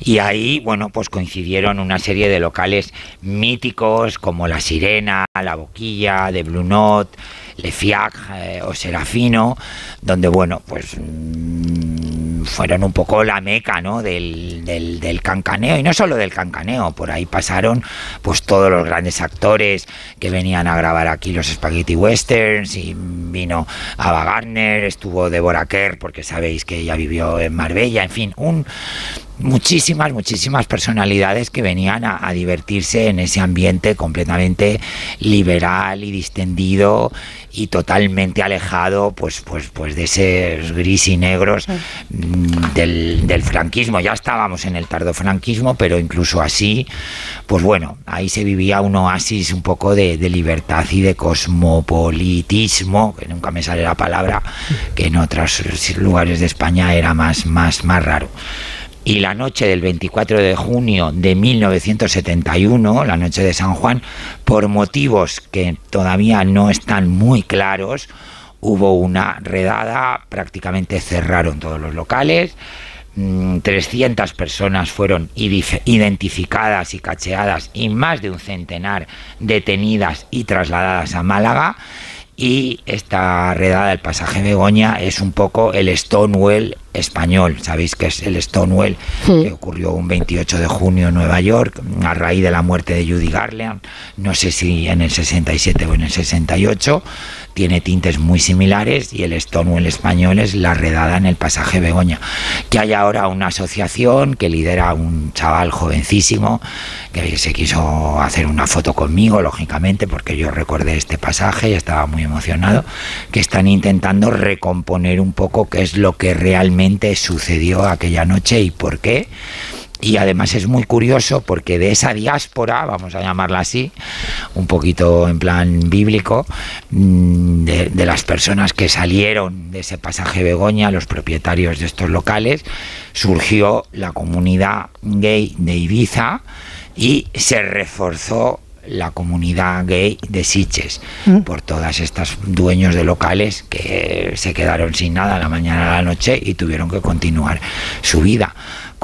Y ahí bueno pues coincidieron una serie de locales míticos como la Sirena la Boquilla de Blue Note Le Fiac eh, o Serafino donde bueno pues mm, fueron un poco la meca ¿no? del, del, cancaneo y no solo del cancaneo por ahí pasaron pues todos los grandes actores que venían a grabar aquí los spaghetti westerns y vino Ava Gardner estuvo Deborah Kerr porque sabéis que ella vivió en Marbella en fin un muchísimas, muchísimas personalidades que venían a, a divertirse en ese ambiente completamente liberal y distendido y totalmente alejado pues pues pues de esos gris y negros mm, del, del franquismo. Ya estábamos en el tardofranquismo pero incluso así pues bueno ahí se vivía un oasis un poco de, de libertad y de cosmopolitismo que nunca me sale la palabra que en otros lugares de España era más más más raro y la noche del 24 de junio de 1971, la noche de San Juan, por motivos que todavía no están muy claros, hubo una redada, prácticamente cerraron todos los locales, mm, 300 personas fueron identificadas y cacheadas y más de un centenar detenidas y trasladadas a Málaga. Y esta redada del pasaje Begoña es un poco el Stonewall español. Sabéis que es el Stonewall que ocurrió un 28 de junio en Nueva York a raíz de la muerte de Judy Garland. No sé si en el 67 o en el 68. Tiene tintes muy similares y el Stonewall español es la redada en el pasaje Begoña. Que hay ahora una asociación que lidera un chaval jovencísimo que se quiso hacer una foto conmigo, lógicamente, porque yo recordé este pasaje y estaba muy emocionado, que están intentando recomponer un poco qué es lo que realmente sucedió aquella noche y por qué. Y además es muy curioso porque de esa diáspora, vamos a llamarla así, un poquito en plan bíblico, mm, de las personas que salieron de ese pasaje Begoña, los propietarios de estos locales, surgió la comunidad gay de Ibiza y se reforzó la comunidad gay de Siches por todas estas dueños de locales que se quedaron sin nada la mañana a la noche y tuvieron que continuar su vida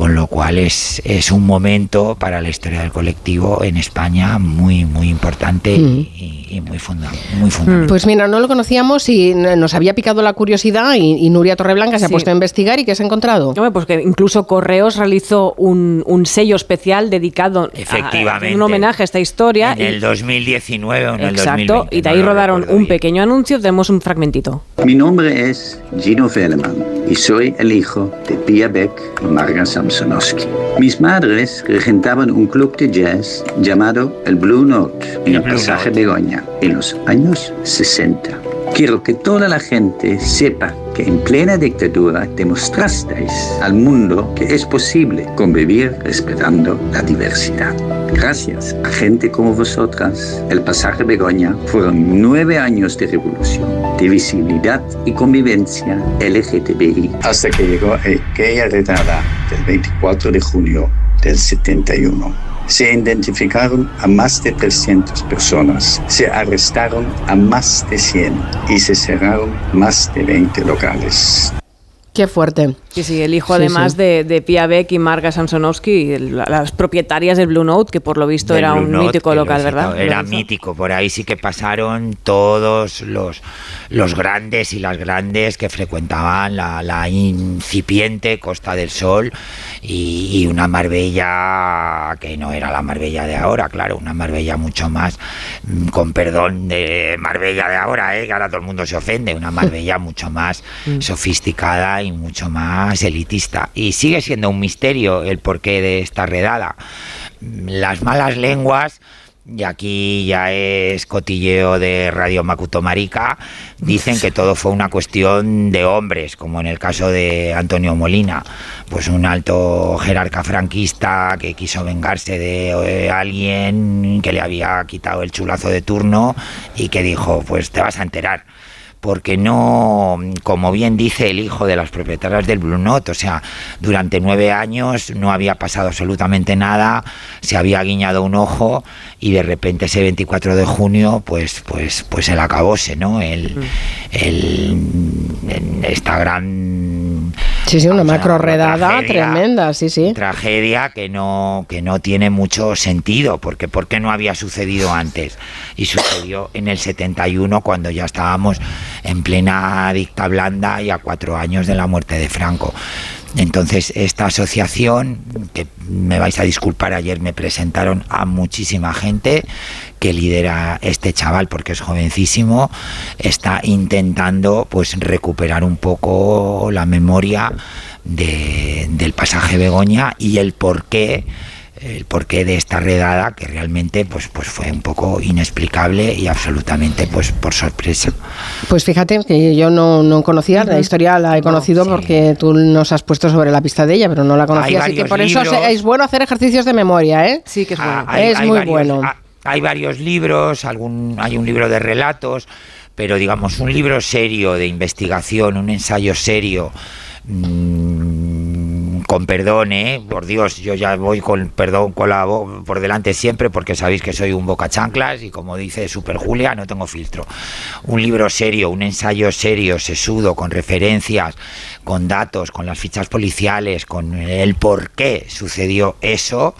con lo cual es, es un momento para la historia del colectivo en España muy muy importante y, y muy, funda muy fundamental. Pues mira, no lo conocíamos y nos había picado la curiosidad y, y Nuria Torreblanca se ha puesto a investigar y ¿qué se ha encontrado? Hombre, pues que incluso Correos realizó un, un sello especial dedicado a- Efectivamente. en un homenaje a esta historia. En el 2019 o en el Exacto, 2020. y de no ahí rodaron un bien. pequeño anuncio, tenemos un fragmentito. Mi nombre es Gino Veleman y soy el hijo de Pia Beck y Marga Samsonowski. Mis madres regentaban un club de jazz llamado el Blue Note en el pasaje Begoña en los años 60. Quiero que toda la gente sepa que en plena dictadura demostrasteis al mundo que es posible convivir respetando la diversidad. Gracias a gente como vosotras, el pasaje Begoña fueron nueve años de revolución, de visibilidad y convivencia LGTBI. Hasta que llegó aquella redada del 24 de junio del 71. Se identificaron a más de 300 personas, se arrestaron a más de 100 y se cerraron más de 20 locales. Qué fuerte. Sí, sí, el hijo Sí, además sí. De, de Pia Beck y Marga Samsonowski, el- las propietarias del Blue Note, que por lo visto Del era Blue un Note, mítico local, ¿verdad? Era mítico, por ahí sí que pasaron todos los, los grandes y las grandes que frecuentaban la, la incipiente Costa del Sol y, y una Marbella que no era la Marbella de ahora, claro, una Marbella mucho más, mm, con perdón de Marbella de ahora, ¿eh? que ahora todo el mundo se ofende, una Marbella (laughs) mucho más Mm. Y mucho más elitista. Y sigue siendo un misterio el porqué de esta redada. Las malas lenguas, y aquí ya es cotilleo de Radio Macuto Marica, dicen que todo fue una cuestión de hombres, como en el caso de Antonio Molina, pues un alto jerarca franquista que quiso vengarse de eh, alguien que le había quitado el chulazo de turno y que dijo, pues te vas a enterar porque no, como bien dice el hijo de las propietarias del Blue Note, o sea, durante nueve años no había pasado absolutamente nada, se había guiñado un ojo y de repente ese 24 de junio, pues, pues, pues el acabose, ¿no? El, el, en esta gran Sí, sí, una macro redada tragedia, tremenda, sí, sí. tragedia que no que no tiene mucho sentido porque ¿por qué no había sucedido antes y sucedió en el 71 cuando ya estábamos en plena dicta blanda y a cuatro años de la muerte de Franco. Entonces esta asociación que me vais a disculpar ayer me presentaron a muchísima gente que lidera este chaval porque es jovencísimo está intentando pues recuperar un poco la memoria de- del pasaje Begoña y el porqué el porqué de esta redada que realmente pues pues fue un poco inexplicable y absolutamente pues por sorpresa Pues fíjate que yo no, no conocía, la historia la he conocido porque tú nos has puesto sobre la pista de ella, pero no la conocía, así que por eso libros. es bueno hacer ejercicios de memoria, ¿eh? Sí, que es Ah, hay- es hay muy varios- bueno. ah, Hay varios libros, algún, hay un libro de relatos, pero digamos un libro serio de investigación, un ensayo serio. mm, con perdón, ¿eh? por Dios, yo ya voy con perdón con la por delante siempre porque sabéis que soy un boca chanclas y como dice Super Julia, no tengo filtro. Un libro serio, un ensayo serio, sesudo, con referencias, con datos, con las fichas policiales, con el por qué sucedió eso,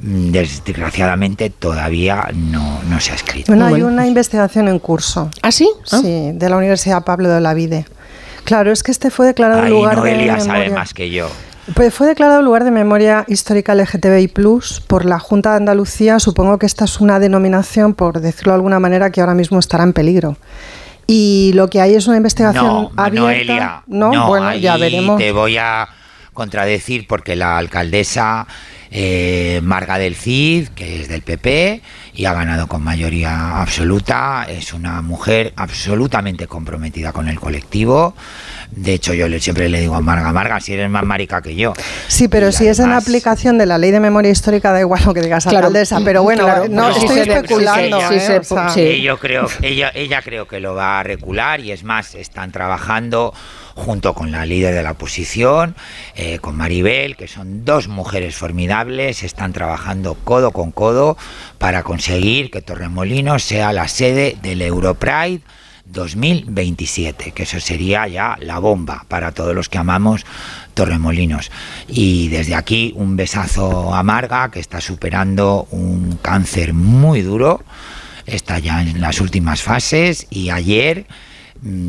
mm, desgraciadamente todavía no, no se ha escrito. Bueno, hay una investigación en curso. ¿Ah, sí? Sí, de la Universidad Pablo de la Vide. Claro, es que este fue declarado Ahí lugar Noelia de sabe memoria. más que yo. Pues fue declarado lugar de memoria histórica LGTBI Plus por la Junta de Andalucía. Supongo que esta es una denominación, por decirlo de alguna manera, que ahora mismo estará en peligro. Y lo que hay es una investigación No, abierta. Noelia, no, bueno, ya veremos. Te voy a contradecir porque la alcaldesa eh, Marga del Cid, que es del PP, y ha ganado con mayoría absoluta. Es una mujer absolutamente comprometida con el colectivo. De hecho, yo le, siempre le digo a Marga, Marga, si eres más marica que yo. Sí, pero si es en aplicación de la ley de memoria histórica, da igual lo que digas Claro. alcaldesa. Pero bueno, Claro, no estoy se especulando. sí se- sí ¿eh? se- O sea, sí. Y yo creo, ella, ella creo que lo va a recular y es más, están trabajando junto con la líder de la oposición, eh, con Maribel, que son dos mujeres formidables, están trabajando codo con codo para conseguir que Torremolinos sea la sede del Europride 2027, que eso sería ya la bomba para todos los que amamos Torremolinos. Y desde aquí un besazo a Marga, que está superando un cáncer muy duro, está ya en las últimas fases y ayer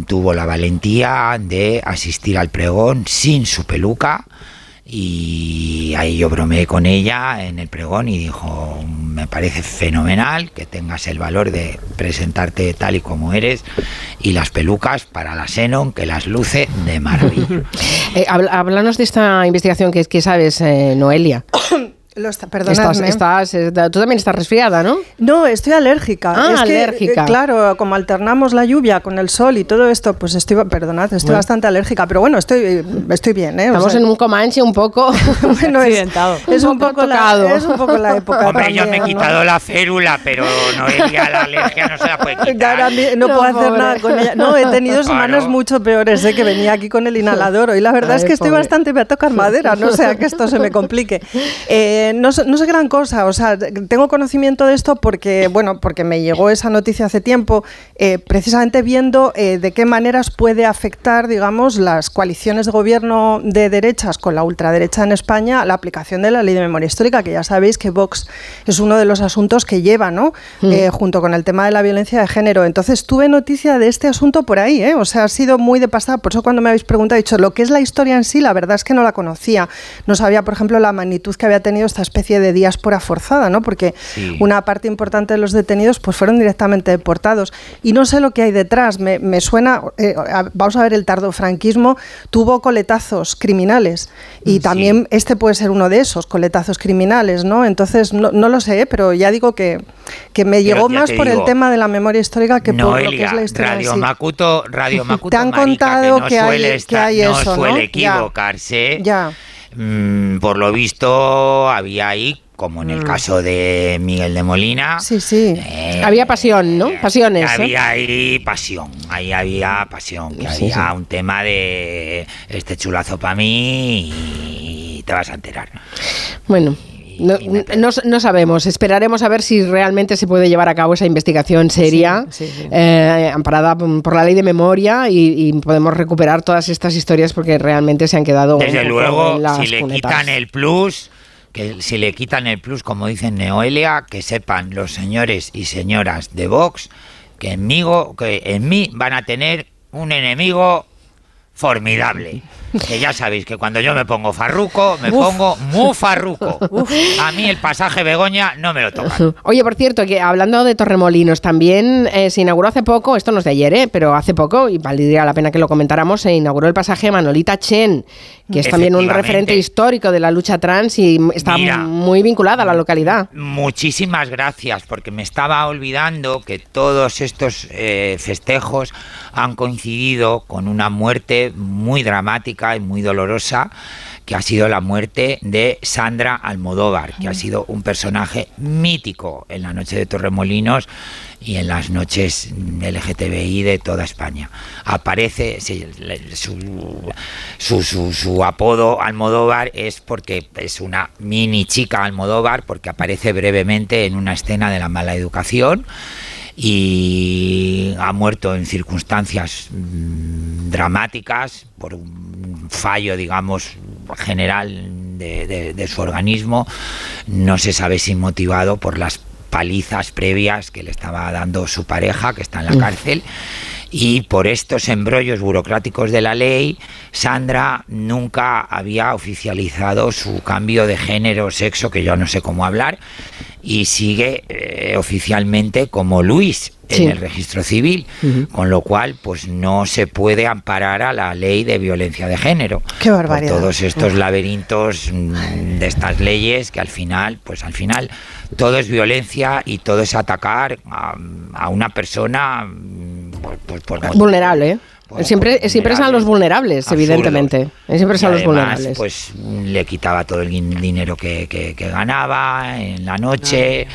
tuvo la valentía de asistir al pregón sin su peluca y ahí yo bromeé con ella en el pregón y dijo, me parece fenomenal que tengas el valor de presentarte tal y como eres y las pelucas para la Xenon que las luce de maravilla. (laughs) Eh, háblanos de esta investigación que, que sabes, eh, Noelia. (coughs) Lo está, Estás, perdonadme. estás, eh, tú también estás resfriada, ¿no? No, estoy alérgica. Ah, Es alérgica. eh, claro, como alternamos la lluvia con el sol y todo esto, pues estoy, perdonad, estoy Bueno. bastante alérgica, pero bueno, estoy, estoy bien, ¿eh? O Estamos sea, en un Comanche un poco (laughs) bueno, es, es un poco la, es un poco la época Hombre, yo me he ¿no? quitado la férula, pero Noelia la alergia no se la puede (laughs) quitar. Claro, no, No, puedo hacer nada con ella. No, he tenido Claro. semanas mucho peores, ¿eh? que venía aquí con el (laughs) inhalador. Y la verdad Ay, es que estoy bastante, me a tocar madera, no sea que esto se me complique. Eh, no, sé- no sé gran cosa, o sea, tengo conocimiento de esto porque, bueno, porque me llegó esa noticia hace tiempo, eh, precisamente viendo eh, de qué maneras puede afectar, digamos, las coaliciones de gobierno de derechas con la ultraderecha en España a la aplicación de la ley de memoria histórica, que ya sabéis que Vox es uno de los asuntos que lleva, ¿no? Eh, junto con el tema de la violencia de género. Entonces tuve noticia de este asunto por ahí, ¿eh? O sea, ha sido muy de pasada. Por eso cuando me habéis preguntado, he dicho, lo que es la historia en sí, la verdad es que no la conocía. No sabía, por ejemplo, la magnitud que había tenido esta especie de diáspora forzada, ¿no? Porque Sí. una parte importante de los detenidos pues fueron directamente deportados. Y no sé lo que hay detrás. Me, me suena, eh, vamos a ver, el tardofranquismo tuvo coletazos criminales y también este puede ser uno de esos coletazos criminales, ¿no? Entonces, no, no lo sé, ¿eh? pero ya digo que, que me Pero llegó ya más por el digo, tema de la memoria histórica que por lo que es la historia Radio sí. Macuto, Radio (laughs) Macuto Te han marica, contado que no que hay- suele que estar- hay eso, ¿no? suele Ya. equivocarse. Ya. Mm, por lo visto había ahí, como en el caso de Miguel de Molina, Sí, sí. Había pasión, ¿no? Pasiones. ¿eh? había ahí pasión, ahí había pasión, que Sí, había sí. un tema de este chulazo para mí y te vas a enterar. Bueno. No, no- no sabemos, esperaremos a ver si realmente se puede llevar a cabo esa investigación seria, Sí, sí, sí. eh, amparada por la ley de memoria y, y podemos recuperar todas estas historias porque realmente se han quedado Desde luego, en las si le cunetas. quitan el plus, que si le quitan el plus, como dicen Neoelia, que sepan los señores y señoras de Vox que en, que en mí van a tener un enemigo formidable. Que ya sabéis que cuando yo me pongo farruco, me Uf. pongo muy farruco. (laughs) A mí el pasaje Begoña no me lo toca. (laughs) Oye, por cierto, que hablando de Torremolinos, también eh, se inauguró hace poco, esto no es de ayer, eh, pero hace poco, y valdría la pena que lo comentáramos, se inauguró el pasaje Manolita Chen, que es también un referente histórico de la lucha trans y está Mira. muy vinculada a la localidad. Muchísimas gracias, porque me estaba olvidando que todos estos eh, festejos han coincidido con una muerte muy dramática y muy dolorosa, que ha sido la muerte de Sandra Almodóvar, que ha sido un personaje mítico en la noche de Torremolinos y en las noches LGTBI de toda España. Aparece, sí, le- su, su, su- su apodo Almodóvar es porque es una mini chica Almodóvar, porque aparece brevemente en una escena de la mala educación y ha muerto en circunstancias mm, dramáticas por un fallo, digamos, general de, de- de su organismo. No se sabe si motivado por las palizas previas que le estaba dando su pareja, que está en la Mm. Y por estos embrollos burocráticos de la ley, Sandra nunca había oficializado su cambio de género, sexo, que yo no sé cómo hablar, y sigue eh, oficialmente como Luis en Sí. el registro civil, con lo cual pues no se puede amparar a la ley de violencia de género. Qué barbaridad. Por todos estos laberintos mm, de estas leyes que al final, pues al final todo es violencia y todo es atacar a, a una persona pues, pues, por motivos Vulnerable, ¿eh? Siempre, siempre son los vulnerables, Absurdo. evidentemente. Siempre son los vulnerables. pues le quitaba todo el dinero que, que- que ganaba en la noche,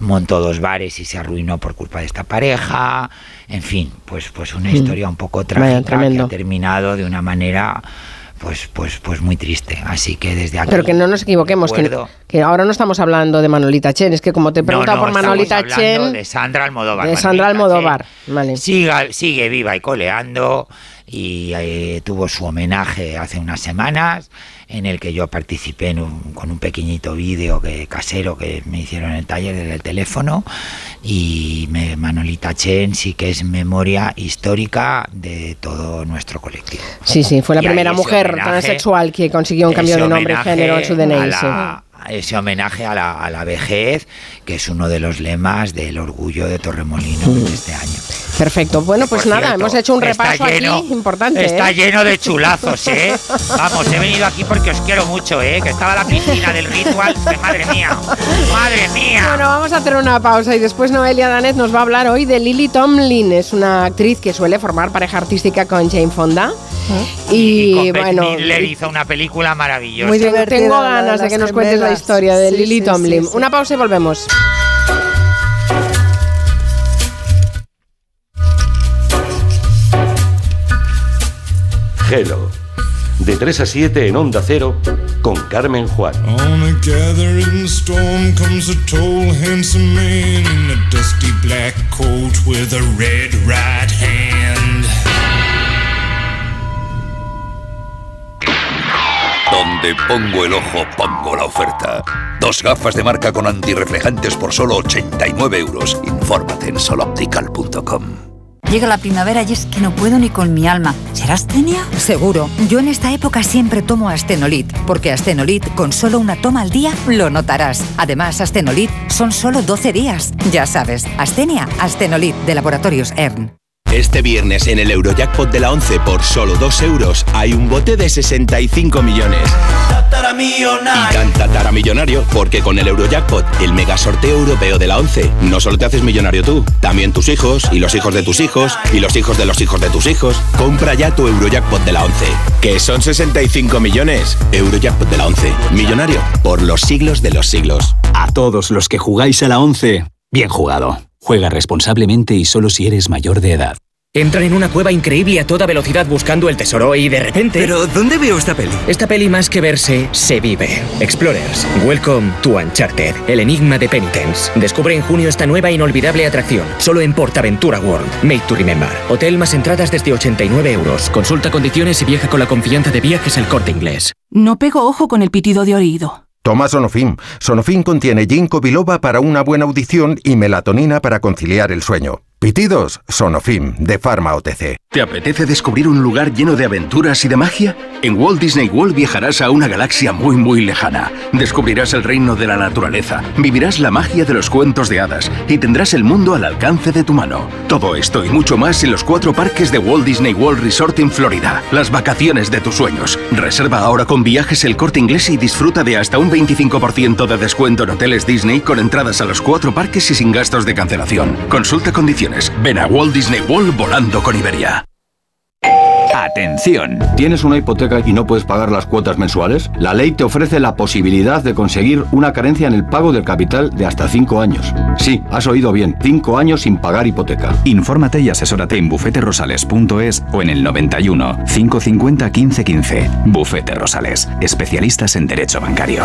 montó dos bares y se arruinó por culpa de esta pareja. En fin, pues, pues una Mm. historia un poco Vaya, trágica que ha terminado de una manera pues, pues, pues muy triste. Así que desde aquí. Pero que no nos equivoquemos, que, ahora no estamos hablando de Manolita Chen, es que como te he No, por Manolita Chen, de Sandra Almodóvar. de Sandra Almodóvar. Vale. Siga- sigue viva y coleando y eh, tuvo su homenaje hace unas semanas en el que yo participé en un- con un pequeñito vídeo que, casero que me hicieron en el taller del teléfono y me- Manolita Chen sí que es memoria histórica de todo nuestro colectivo. Sí, sí, fue la Y primera mujer homenaje- transexual que consiguió un cambio de nombre y género en su a DNI. sí. Ese homenaje a la, a la vejez, que es uno de los lemas del orgullo de Torremolinos Mm. de este año. Perfecto. Bueno, pues Por nada, cierto, hemos hecho un está repaso lleno- aquí importante. Está ¿eh? lleno de chulazos, ¿eh? Vamos, he venido aquí porque os quiero mucho, ¿eh? Que estaba la piscina del ritual, que madre mía, madre mía. Bueno, vamos a hacer una pausa y después Noelia Danet nos va a hablar hoy de Lily Tomlin. Es una actriz que suele formar pareja artística con Jane Fonda. Y, Con Bette bueno, Midler hizo una película maravillosa. Muy divertida, tengo ganas de que nos cuentes la historia de Lily Tomlin. Una pausa y volvemos. Hello. De 3 a 7 en Onda Cero con Carmen Juan. On a gathering storm comes a tall, handsome man in a dusty black coat with a red right hand. Donde pongo el ojo, pongo la oferta. Dos gafas de marca con antirreflejantes por solo 89 euros. Infórmate en soloptical.com. Llega la primavera y es que no puedo ni con mi alma. ¿Será astenia? Seguro. Yo en esta época siempre tomo Astenolit, porque Astenolit con solo una toma al día lo notarás. Además, Astenolit son solo 12 días. Ya sabes, Astenia, Astenolit de Laboratorios ERN. Este viernes en el Eurojackpot de la 11 por solo 2 euros hay un bote de 65 millones. Y tan tatara millonario porque con el Eurojackpot, el mega sorteo europeo de la 11, no solo te haces millonario tú, también tus hijos y los hijos de tus hijos y los hijos de los hijos de tus hijos. Compra ya tu Eurojackpot de la 11, que son 65 millones. Eurojackpot de la 11, millonario por los siglos de los siglos. A todos los que jugáis a la 11, bien jugado. Juega responsablemente y solo si eres mayor de edad. Entran en una cueva increíble a toda velocidad buscando el tesoro y de repente... ¿Pero dónde veo esta peli? Esta peli más que verse, se vive. Explorers, welcome to Uncharted, el enigma de Penitence. Descubre en junio esta nueva e inolvidable atracción, solo en Portaventura World. Made to remember. Hotel más entradas desde 89 euros. Consulta condiciones y viaja con la confianza de viajes El Corte Inglés. No pego ojo con el pitido de oído. Toma Sonofim. Sonofim contiene ginkgo biloba para una buena audición y melatonina para conciliar el sueño. Pitidos, Sonofim, de Pharma OTC. ¿Te apetece descubrir un lugar lleno de aventuras y de magia? En Walt Disney World viajarás a una galaxia muy muy lejana. Descubrirás el reino de la naturaleza, vivirás la magia de los cuentos de hadas y tendrás el mundo al alcance de tu mano. Todo esto y mucho más en los cuatro parques de Walt Disney World Resort en Florida. Las vacaciones de tus sueños. Reserva ahora con viajes el corte inglés y disfruta de hasta un 25% de descuento en hoteles Disney con entradas a los cuatro parques y sin gastos de cancelación. Consulta condiciones. Ven a Walt Disney World volando con Iberia. Atención. ¿Tienes una hipoteca y no puedes pagar las cuotas mensuales? La ley te ofrece la posibilidad de conseguir una carencia en el pago del capital de hasta 5 años. Sí, has oído bien, 5 años sin pagar hipoteca. Infórmate y asesórate en bufeterosales.es o en el 91 550 1515. Bufete Rosales, especialistas en derecho bancario.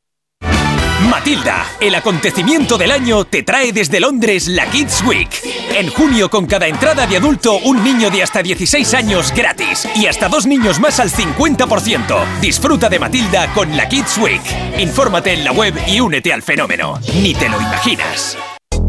Matilda, el acontecimiento del año te trae desde Londres la Kids Week. En junio con cada entrada de adulto un niño de hasta 16 años gratis y hasta dos niños más al 50%. Disfruta de Matilda con la Kids Week. Infórmate en la web y únete al fenómeno. Ni te lo imaginas.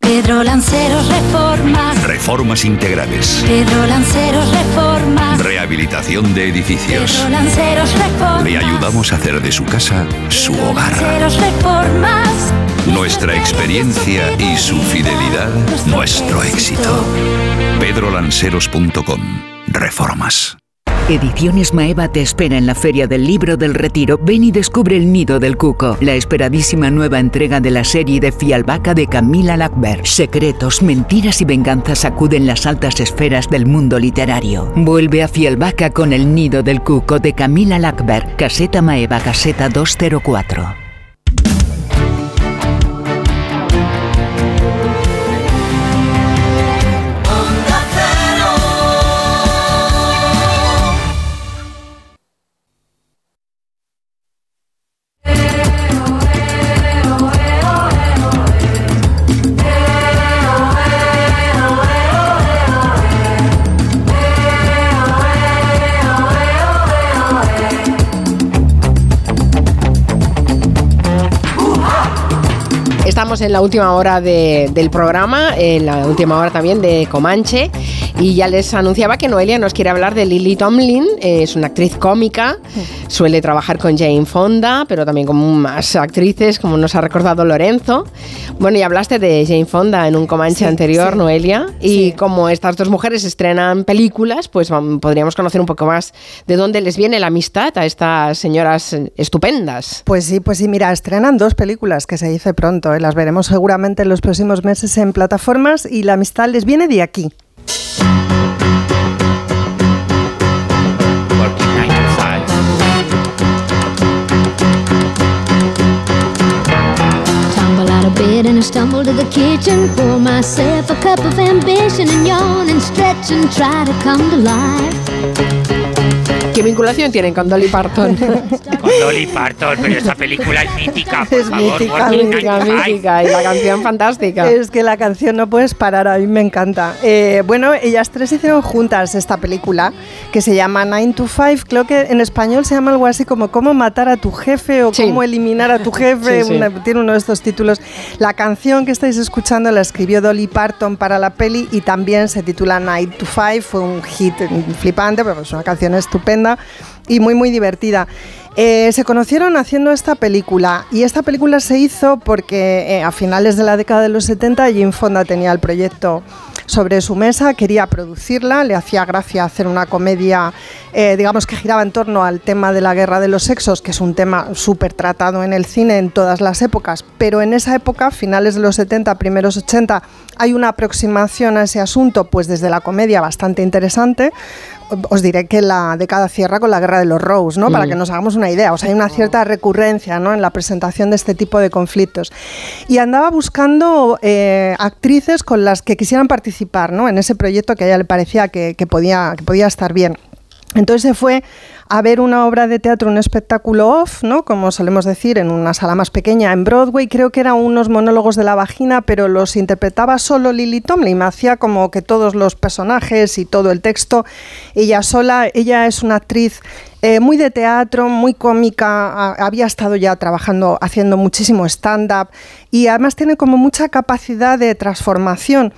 Pedro Lanceros Reformas. Reformas integrales. Pedro Lanceros Reformas. Rehabilitación de edificios. Pedro Lanceros Reformas. Le ayudamos a hacer de su casa su hogar. Lanceros Reformas. Nuestra experiencia y su fidelidad, nuestro éxito. pedrolanceros.com. Reformas. Ediciones Maeva te espera en la Feria del Libro del Retiro. Ven y descubre El Nido del Cuco, la esperadísima nueva entrega de la serie de Fialbaca de Camila Lackberg. Secretos, mentiras y venganzas sacuden las altas esferas del mundo literario. Vuelve a Fialbaca con El Nido del Cuco de Camila Lackberg, caseta Maeva, caseta 204. En la última hora de- del programa, en la última hora también de Comanche, y ya les anunciaba que Noelia nos quiere hablar de Lily Tomlin, es una actriz cómica, suele trabajar con Jane Fonda, pero también con más actrices, como nos ha recordado Lorenzo. Bueno, y hablaste de Jane Fonda en un Comanche Sí, anterior, sí. Noelia, y como estas dos mujeres estrenan películas, pues podríamos conocer un poco más de dónde les viene la amistad a estas señoras estupendas. Pues sí, pues sí, mira, estrenan dos películas que se dice pronto, ¿eh? las veremos seguramente en los próximos meses en plataformas y la amistad les viene de aquí. And I stumble to the kitchen. Pour myself a cup of ambition and yawn and stretch and try to come to life. ¿Qué vinculación tienen con Dolly Parton? (laughs) Con Dolly Parton, pero esa película es mítica, por Es favor. mítica, mítica, 95. mítica, y la canción fantástica. Es que la canción no puedes parar, a mí me encanta. Eh, bueno, ellas tres hicieron juntas esta película que se llama 9 to 5. Creo que en español se llama algo así como Cómo matar a tu jefe o Cómo eliminar a tu jefe. (laughs) Sí, sí. una- tiene uno de estos títulos. La canción que estáis escuchando la escribió Dolly Parton para la peli y también se titula 9 to 5. Fue un hit flipante, pero es una canción estupenda y muy, muy divertida. Eh, se conocieron haciendo esta película y esta película se hizo porque eh, a finales de la década de los 70 Jim Fonda tenía el proyecto sobre su mesa, quería producirla, le hacía gracia hacer una comedia, eh, digamos que giraba en torno al tema de la guerra de los sexos, que es un tema súper tratado en el cine en todas las épocas, pero en esa época, finales de los 70, primeros 80, hay una aproximación a ese asunto, pues desde la comedia bastante interesante. Os diré que la década cierra con la guerra de los Rose, ¿no? Para Mm. que nos hagamos una idea. O sea, hay una cierta recurrencia ¿no? en la presentación de este tipo de conflictos. Y andaba buscando eh, actrices con las que quisieran participar ¿no? en ese proyecto que a ella le parecía que, que podía, que podía estar bien. Entonces se fue a ver una obra de teatro, un espectáculo off, ¿no? Como solemos decir, en una sala más pequeña en Broadway. Creo que eran unos monólogos de la vagina, pero los interpretaba solo Lily Tomlin. Hacía como que todos los personajes y todo el texto, ella sola. Ella es una actriz eh, muy de teatro, muy cómica, había estado ya trabajando, haciendo muchísimo stand-up y además tiene como mucha capacidad de transformación.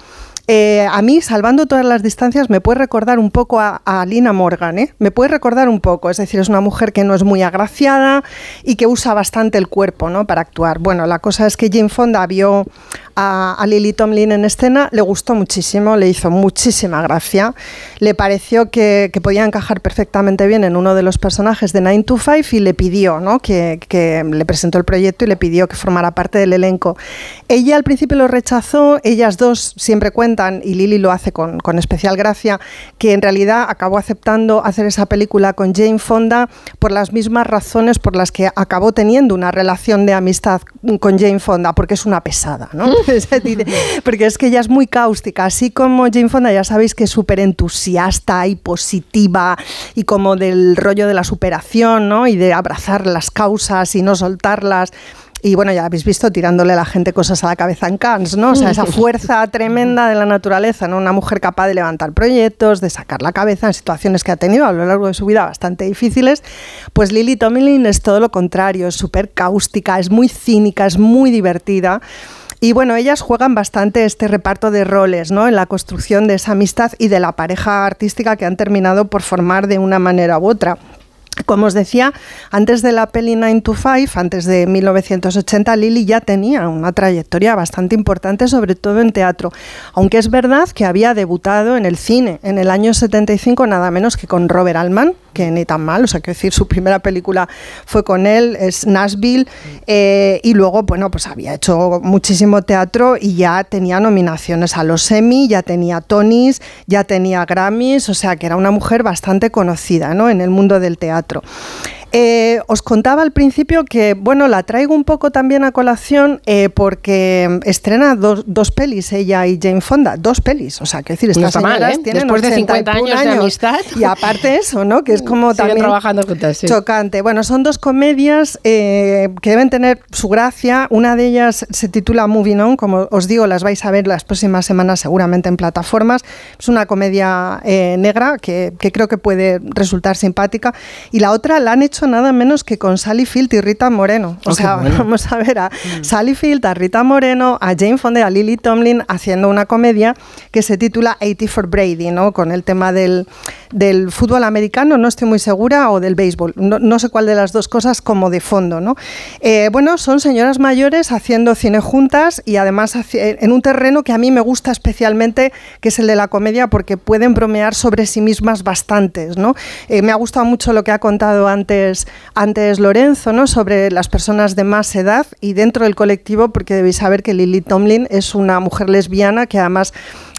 Eh, a mí, salvando todas las distancias, me puede recordar un poco a, Lina Morgan, ¿eh? Me puede recordar un poco, es decir, es una mujer que no es muy agraciada y que usa bastante el cuerpo, ¿no? Para actuar. Bueno, la cosa es que Jane Fonda vio a, Lily Tomlin en escena, le gustó muchísimo, le hizo muchísima gracia, le pareció que, podía encajar perfectamente bien en uno de los personajes de Nine to Five y le pidió, ¿no? Que, que le presentó el proyecto y le pidió que formara parte del elenco. Ella al principio lo rechazó, ellas dos siempre cuentan y Lily lo hace con, especial gracia, que en realidad acabó aceptando hacer esa película con Jane Fonda por las mismas razones por las que acabó teniendo una relación de amistad con Jane Fonda, porque es una pesada, ¿no? (laughs) porque es que ella es muy cáustica, así como Jane Fonda ya sabéis que es súper entusiasta y positiva y como del rollo de la superación, ¿no? Y de abrazar las causas y no soltarlas. Y bueno, ya habéis visto tirándole a la gente cosas a la cabeza en Cannes, ¿no? O sea, esa (laughs) fuerza tremenda de la naturaleza, ¿no? Una mujer capaz de levantar proyectos, de sacar la cabeza en situaciones que ha tenido a lo largo de su vida bastante difíciles. Pues Lily Tomlin es todo lo contrario, es súper cáustica, es muy cínica, es muy divertida. Y bueno, ellas juegan bastante este reparto de roles, ¿no? En la construcción de esa amistad y de la pareja artística que han terminado por formar de una manera u otra. Como os decía, antes de la peli 9 to 5, antes de 1980, Lily ya tenía una trayectoria bastante importante, sobre todo en teatro. Aunque es verdad que había debutado en el cine en el año 75, nada menos que con Robert Altman, que ni tan mal, o sea, quiero decir, su primera película fue con él, es Nashville, eh, y luego, bueno, pues había hecho muchísimo teatro y ya tenía nominaciones a los Emmy, ya tenía Tonys, ya tenía Grammys, o sea, que era una mujer bastante conocida, ¿no? En el mundo del teatro. ejemplo. Eh, os contaba al principio que, bueno, la traigo un poco también a colación eh, porque estrena dos, dos, pelis, ella y Jane Fonda, dos pelis, o sea, que decir, estas no mal, ¿eh? Después de 50 años, de amistad. Y aparte eso, ¿no? Que es como (laughs) también trabajando juntas, sí. chocante. Bueno, son dos comedias que deben tener su gracia. Una de ellas se titula Moving On, como os digo, las vais a ver las próximas semanas seguramente en plataformas. Es una comedia negra que, que creo que puede resultar simpática. Y la otra la han hecho nada menos que con Sally Field y Rita Moreno. O oh, sea, vamos a ver a mm. Sally Field, a Rita Moreno, a Jane Fonda, a Lily Tomlin haciendo una comedia que se titula 80 for Brady, ¿no? Con el tema del, del fútbol americano, no estoy muy segura, o del béisbol. No, sé cuál de las dos cosas como de fondo, ¿no? Eh, bueno, son señoras mayores haciendo cine juntas y además en un terreno que a mí me gusta especialmente, que es el de la comedia, porque pueden bromear sobre sí mismas bastantes, ¿no? Eh, me ha gustado mucho lo que ha contado antes antes, Lorenzo, ¿no? sobre las personas de más edad y dentro del colectivo, porque debéis saber que Lily Tomlin es una mujer lesbiana que además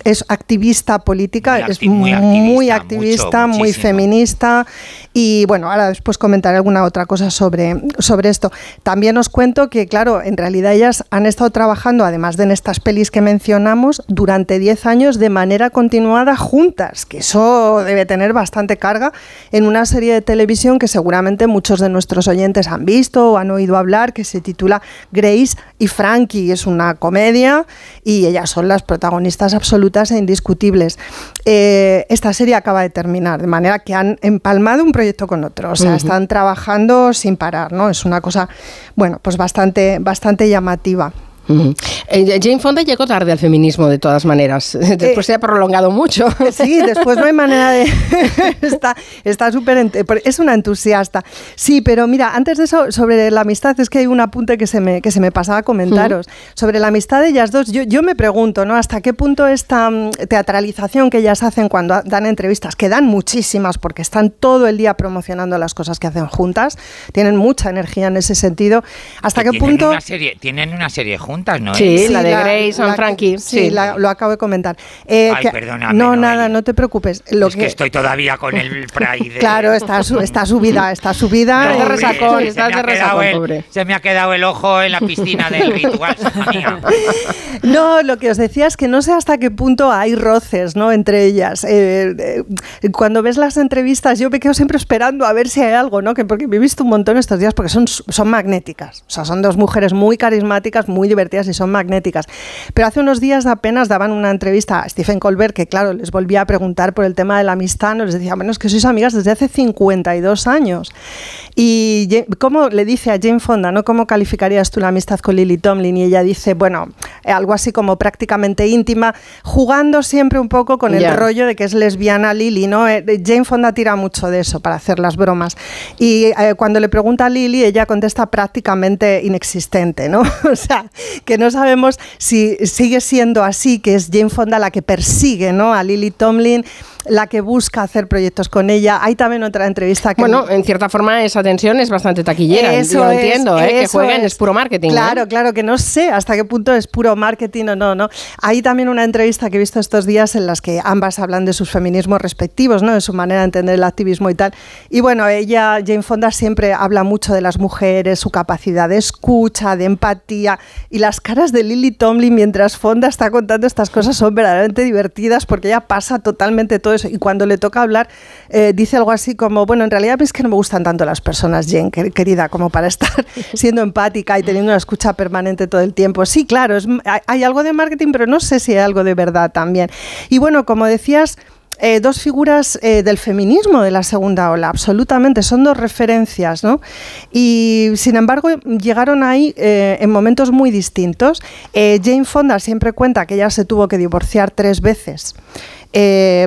es activista política, es muy activista, muy, feminista y bueno, ahora después comentaré alguna otra cosa sobre, sobre esto. También os cuento que, claro, en realidad ellas han estado trabajando, además de en estas pelis que mencionamos, durante 10 años de manera continuada juntas, que eso debe tener bastante carga en una serie de televisión que seguramente muchos de nuestros oyentes han visto o han oído hablar, que se titula Grace y Frankie. Es una comedia y ellas son las protagonistas absolutas e indiscutibles. Eh, esta serie acaba de terminar, de manera que han empalmado un proyecto con otro, o sea, están trabajando sin parar, ¿no? Es una cosa, bueno, pues bastante, bastante llamativa. Eh, Jane Fonda llegó tarde al feminismo de todas maneras. (laughs) Después eh, se ha prolongado mucho. Sí, después no hay manera de. (laughs) está súper. es una entusiasta. Sí, pero mira, antes de eso, sobre la amistad, es que hay un apunte que se me, que se me pasaba a comentaros. Sobre la amistad de ellas dos, yo, yo me pregunto, ¿no? ¿Hasta qué punto esta mm, teatralización que ellas hacen cuando dan entrevistas, que dan muchísimas porque están todo el día promocionando las cosas que hacen juntas, tienen mucha energía en ese sentido. ¿Hasta qué punto. Una serie, tienen una serie juntas preguntas, ¿no? Sí, ¿Eh? la de la- Grace and la- Frankie. Sí, la- lo acabo de comentar. Eh, Ay, que- perdóname, No, nada, no te preocupes. Lo es que estoy todavía con el (laughs) Pride. Claro, está, su- está subida, está subida. No, hombre, resacón, se estás me de ha quedado resacón, el- pobre. Se me ha quedado el ojo en la piscina del (laughs) ritual. No, lo que os decía es que no sé hasta qué punto hay roces ¿no? entre ellas. Eh, eh, cuando ves las entrevistas, yo me quedo siempre esperando a ver si hay algo, ¿no? Que porque me he visto un montón estos días porque son, son magnéticas. O sea, son dos mujeres muy carismáticas, muy divertidas y son magnéticas. Pero hace unos días apenas daban una entrevista a Stephen Colbert que, claro, les volvía a preguntar por el tema de la amistad. No les decía, bueno, es que sois amigas desde hace 52 años. Y cómo le dice a Jane Fonda, ¿no? ¿Cómo calificarías tú la amistad con Lily Tomlin? Y ella dice, bueno, eh, algo así como prácticamente íntima, jugando siempre un poco con el Ya. rollo de que es lesbiana Lily, ¿no? Eh, Jane Fonda tira mucho de eso para hacer las bromas. Y eh, cuando le pregunta a Lily, ella contesta prácticamente inexistente, ¿no? (laughs) o sea, que no sabemos si sigue siendo así, que es Jane Fonda la que persigue, ¿no? A Lily Tomlin, la que busca hacer proyectos con ella. Hay también otra entrevista que... Bueno, en cierta forma esa tensión es bastante taquillera. Eso Lo es, entiendo, ¿eh? que jueguen es. es puro marketing. Claro, claro, que no sé hasta qué punto es puro marketing o no, ¿no? Hay también una entrevista que he visto estos días en las que ambas hablan de sus feminismos respectivos, ¿no? De su manera de entender el activismo y tal. Y bueno, ella, Jane Fonda, siempre habla mucho de las mujeres, su capacidad de escucha, de empatía. Y las caras de Lily Tomlin mientras Fonda está contando estas cosas son verdaderamente divertidas porque ella pasa totalmente todo eso. Y cuando le toca hablar, eh, dice algo así como, bueno, en realidad es que no me gustan tanto las personas, quer- querida, como para estar (laughs) siendo empática y teniendo una escucha permanente todo el tiempo. Sí, claro, es, hay, hay algo de marketing, pero no sé si hay algo de verdad también. Y bueno, como decías, eh, dos figuras eh, del feminismo de la segunda ola, absolutamente, son dos referencias, ¿no? Y sin embargo, llegaron ahí eh, en momentos muy distintos. Eh, Jane Fonda siempre cuenta que ella se tuvo que divorciar tres veces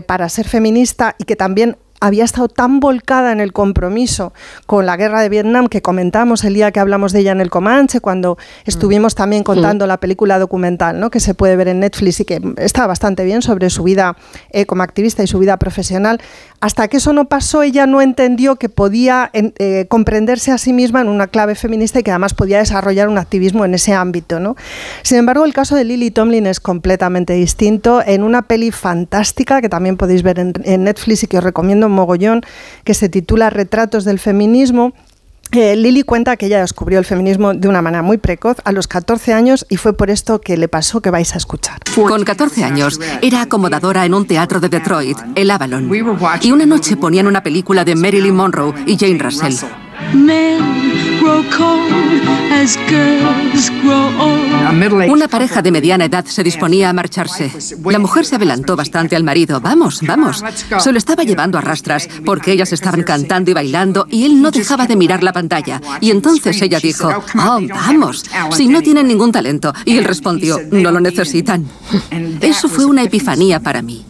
para ser feminista y que también había estado tan volcada en el compromiso con la guerra de Vietnam que comentamos el día que hablamos de ella en el Comanche, cuando estuvimos también contando la película documental ¿no? que se puede ver en Netflix y que está bastante bien sobre su vida eh, como activista y su vida profesional. Hasta que eso no pasó, ella no entendió que podía eh, comprenderse a sí misma en una clave feminista y que además podía desarrollar un activismo en ese ámbito. ¿no? Sin embargo, el caso de Lily Tomlin es completamente distinto. En una peli fantástica que también podéis ver en, Netflix y que os recomiendo mogollón, que se titula Retratos del Feminismo. Eh, Lily cuenta que ella descubrió el feminismo de una manera muy precoz a los 14 años y fue por esto que le pasó que vais a escuchar. Con 14 años, era acomodadora en un teatro de Detroit, el Avalon. Y una noche ponían una película de Marilyn Monroe y Jane Russell. Una pareja de mediana edad se disponía a marcharse. La mujer se adelantó bastante al marido. Vamos, vamos. Se lo estaba llevando a rastras porque ellas estaban cantando y bailando y él no dejaba de mirar la pantalla. Y entonces ella dijo, oh, vamos, si no tienen ningún talento. Y él respondió, no lo necesitan. Eso fue una epifanía para mí.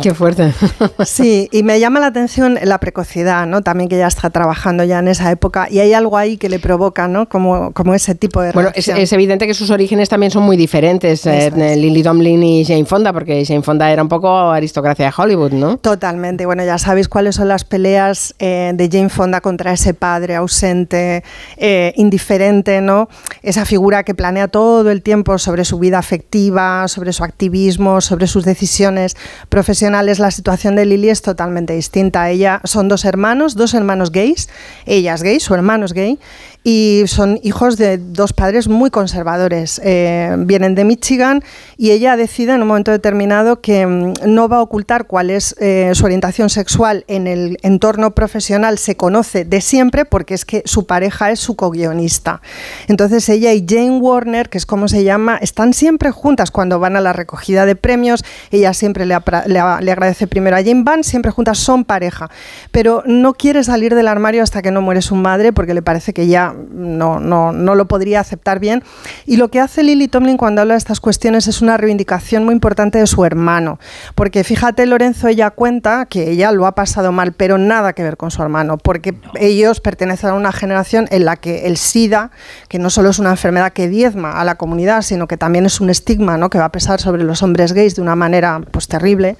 Qué fuerte. (laughs) Sí, y me llama la atención la precocidad, ¿no? También que ella está trabajando ya en esa época y hay algo ahí que le provoca, ¿no? Como, como ese tipo de Bueno, es, es evidente que sus orígenes también son muy diferentes, eh. Lily Tomlin y Jane Fonda, porque Jane Fonda era un poco aristocracia de Hollywood, ¿no? Totalmente. Bueno, ya sabéis cuáles son las peleas eh, de Jane Fonda contra ese padre ausente, eh, indiferente, ¿no? Esa figura que planea todo el tiempo sobre su vida afectiva, sobre su activismo, sobre sus decisiones profesionales. La situación de Lily es totalmente distinta. Ella son dos hermanos, dos hermanos gays. Ella es gay, su hermano es gay. Y son hijos de dos padres muy conservadores. Eh, vienen de Michigan y ella decide en un momento determinado que mm, no va a ocultar cuál es eh, su orientación sexual en el entorno profesional. Se conoce de siempre porque es que su pareja es su co-guionista. Entonces ella y Jane Warner, que es como se llama, están siempre juntas cuando van a la recogida de premios. Ella siempre le, le le agradece primero a Jane, van siempre juntas, son pareja. Pero no quiere salir del armario hasta que no muere su madre porque le parece que ya no, no, no lo podría aceptar bien. Y lo que hace Lily Tomlin cuando habla de estas cuestiones es una reivindicación muy importante de su hermano. Porque fíjate, Lorenzo, ella cuenta que ella lo ha pasado mal, pero nada que ver con su hermano, porque ellos pertenecen a una generación en la que el SIDA, que no solo es una enfermedad que diezma a la comunidad, sino que también es un estigma ¿no? que va a pesar sobre los hombres gays de una manera pues terrible,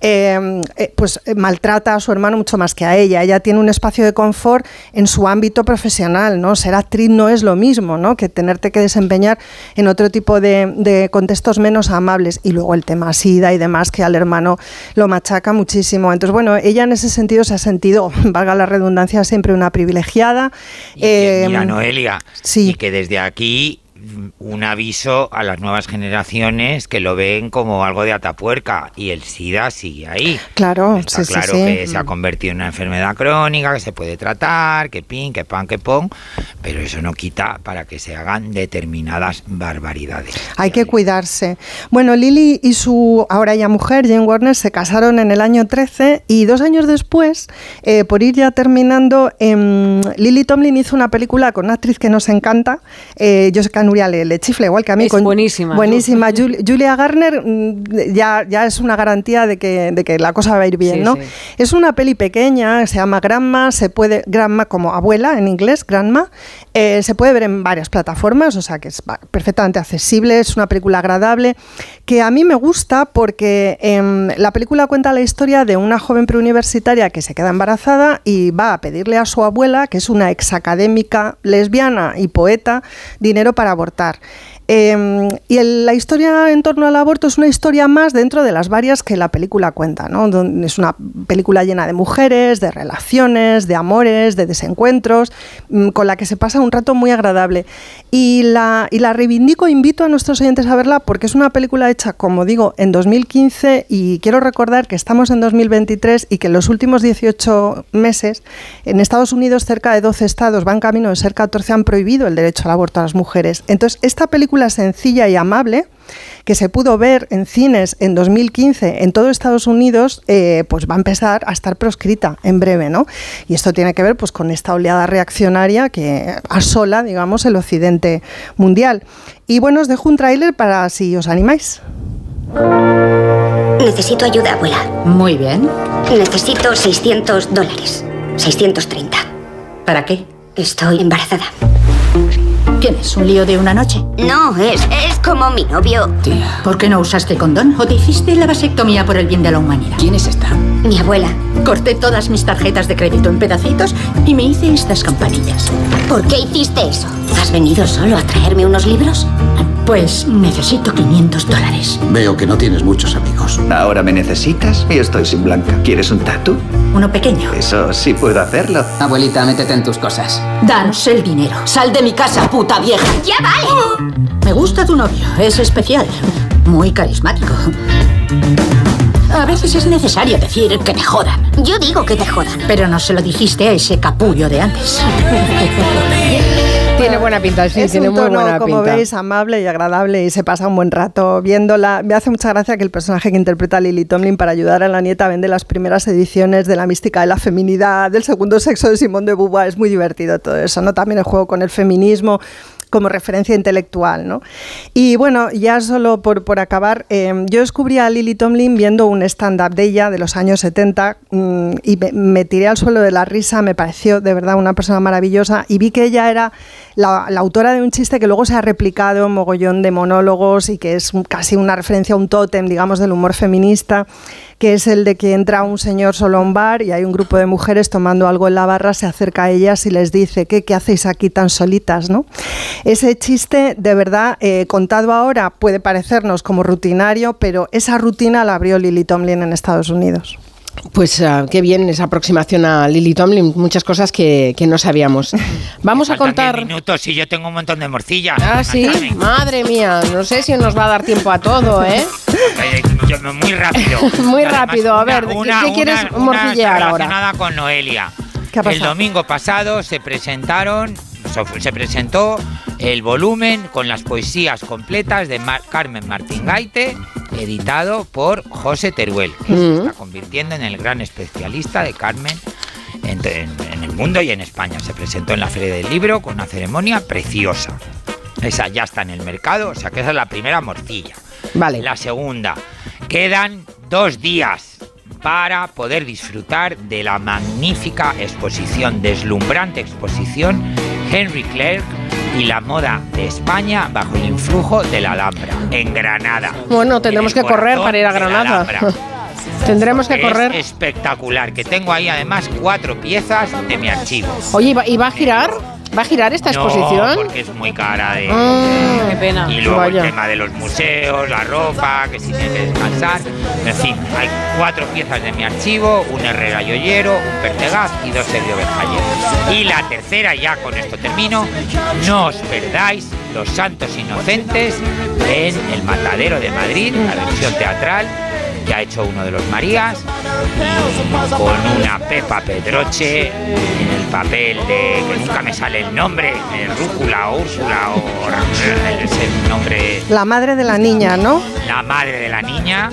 eh, eh, pues eh, maltrata a su hermano mucho más que a ella. Ella tiene un espacio de confort en su ámbito profesional, ¿no? Ser actriz no es lo mismo, ¿no? Que tenerte que desempeñar en otro tipo de, de contextos menos amables. Y luego el tema SIDA y demás, que al hermano lo machaca muchísimo. Entonces, bueno, ella en ese sentido se ha sentido, (laughs) valga la redundancia, siempre una privilegiada. Mira, Eh, Noelia, sí. y que desde aquí un aviso a las nuevas generaciones que lo ven como algo de atapuerca y el SIDA sigue ahí. Claro, Está sí, claro sí. que se ha convertido en una enfermedad crónica, que se puede tratar, que pin, que pan, que pon, pero eso no quita para que se hagan determinadas barbaridades. Hay que cuidarse. Bueno, Lily y su ahora ya mujer, Jane Warner, se casaron en el año 13 y dos años después, eh, por ir ya terminando, em, Lily Tomlin hizo una película con una actriz que nos encanta. Eh, yo sé que a Nuria le, le chifla igual que a mí. Es con- buenísima. Buenísima. (laughs) Jul- Julia Garner mm, ya, ya es una garantía de que, de que la cosa va a ir bien, Sí, ¿no? sí. Es una peli pequeña, se llama Grandma, se puede, Grandma como abuela en inglés, Grandma, eh, se puede ver en varias plataformas, o sea que es perfectamente accesible, es una película agradable, que a mí me gusta porque em, la película cuenta la historia de una joven preuniversitaria que se queda embarazada y va a pedirle a su abuela, que es una exacadémica lesbiana y poeta, dinero para abortar. Eh, y el- la historia en torno al aborto es una historia más dentro de las varias que la película cuenta. ¿no? Es una película llena de mujeres, de relaciones, de amores, de desencuentros, mm, con la que se pasa un rato muy agradable. Y la, y la reivindico, invito a nuestros oyentes a verla porque es una película hecha, como digo, en 2015 y quiero recordar que estamos en 2023 y que en los últimos 18 meses en Estados Unidos cerca de 12 estados van camino de ser 14 han prohibido el derecho al aborto a las mujeres. Entonces, esta película sencilla y amable que se pudo ver en cines en 2015 en todo Estados Unidos, eh, pues va a empezar a estar proscrita en breve, ¿no? Y esto tiene que ver pues con esta oleada reaccionaria que asola, digamos, el occidente mundial. Y bueno, os dejo un tráiler para si os animáis. Necesito ayuda, abuela. Muy bien. Necesito 600 dólares. 630. ¿Para qué? Estoy embarazada. ¿Tienes un lío de una noche? No, es, es como mi novio. Tía, ¿por qué no usaste condón? ¿O te hiciste la vasectomía por el bien de la humanidad? ¿Quién es esta? Mi abuela. Corté todas mis tarjetas de crédito en pedacitos y me hice estas campanillas. ¿Por qué hiciste eso? ¿Has venido solo a traerme unos libros? Pues necesito 500 dólares. Veo que no tienes muchos amigos. Ahora me necesitas y estoy sin blanca. ¿Quieres un tatu? Uno pequeño. Eso sí puedo hacerlo. Abuelita, métete en tus cosas. Danos el dinero. Sal de mi casa, puta vieja. ¡Ya vale! Me gusta tu novio. Es especial. Muy carismático. A veces es necesario decir que te jodan. Yo digo que te jodan. Pero no se lo dijiste a ese capullo de antes. (laughs) Tiene buena pinta, sí, es tiene un muy tono, buena como pinta. veis, amable y agradable y se pasa un buen rato viéndola. Me hace mucha gracia que el personaje que interpreta a Lily Tomlin para ayudar a la nieta vende las primeras ediciones de la mística de la feminidad, del segundo sexo de Simón de Beauvoir. Es muy divertido todo eso, ¿no? También el juego con el feminismo como referencia intelectual, ¿no? Y bueno, ya solo por, por acabar, eh, yo descubrí a Lily Tomlin viendo un stand-up de ella de los años 70 mm, y me, me tiré al suelo de la risa, me pareció de verdad una persona maravillosa y vi que ella era la, autora de un chiste que luego se ha replicado en mogollón de monólogos y que es casi una referencia a un tótem, digamos, del humor feminista, que es el de que entra un señor solo a un bar y hay un grupo de mujeres tomando algo en la barra, se acerca a ellas y les dice, ¿qué, qué hacéis aquí tan solitas? ¿no? Ese chiste, de verdad, eh, contado ahora puede parecernos como rutinario, pero esa rutina la abrió Lily Tomlin en Estados Unidos. Pues ah, qué bien esa aproximación a Lily Tomlin, muchas cosas que, que no sabíamos. (laughs) Vamos a contar... 10 minutos y yo tengo un montón de morcilla. Ah, sí, madre mía, no sé si nos va a dar tiempo a todo, ¿eh? Muy rápido. (laughs) Muy además, rápido, a ver, ¿qué- qué quieres una morcillear está ahora? relacionada con Noelia. ¿Qué ha el pasado? domingo pasado se presentaron, se presentó el volumen con las poesías completas de Mar- Carmen Martín Gaite, editado por José Teruel, que se Mm. está convirtiendo en el gran especialista de Carmen en, en- en el mundo y en España. Se presentó en la Feria del Libro con una ceremonia preciosa. Esa ya está en el mercado, o sea que esa es la primera morcilla. Vale. La segunda, quedan dos días para poder disfrutar de la magnífica exposición, deslumbrante exposición Henry Clerk y la moda de España bajo el influjo de la Alhambra, en Granada. Bueno, tendremos En que correr para ir a Granada. (laughs) Tendremos que Es correr. espectacular, que tengo ahí además cuatro piezas de mi archivo. Oye, ¿y va, y va a girar? ¿Va a girar esta No, exposición? porque es muy cara de... Ah, qué pena. Y luego Vaya. el tema de los museos, la ropa, que si tiene que descansar. En fin, hay cuatro piezas de mi archivo, un Herrera Yoyero, un Pertegaz y dos Sergio Berjayer. Y la tercera, ya con esto termino, no os perdáis Los Santos Inocentes en El Matadero de Madrid, la versión teatral que ha hecho uno de los Marías, y con una Pepa Pedroche en el papel de que nunca me sale el nombre, eh, Rúcula o Úrsula o ese nombre La madre de la niña, ¿no? la madre de la niña,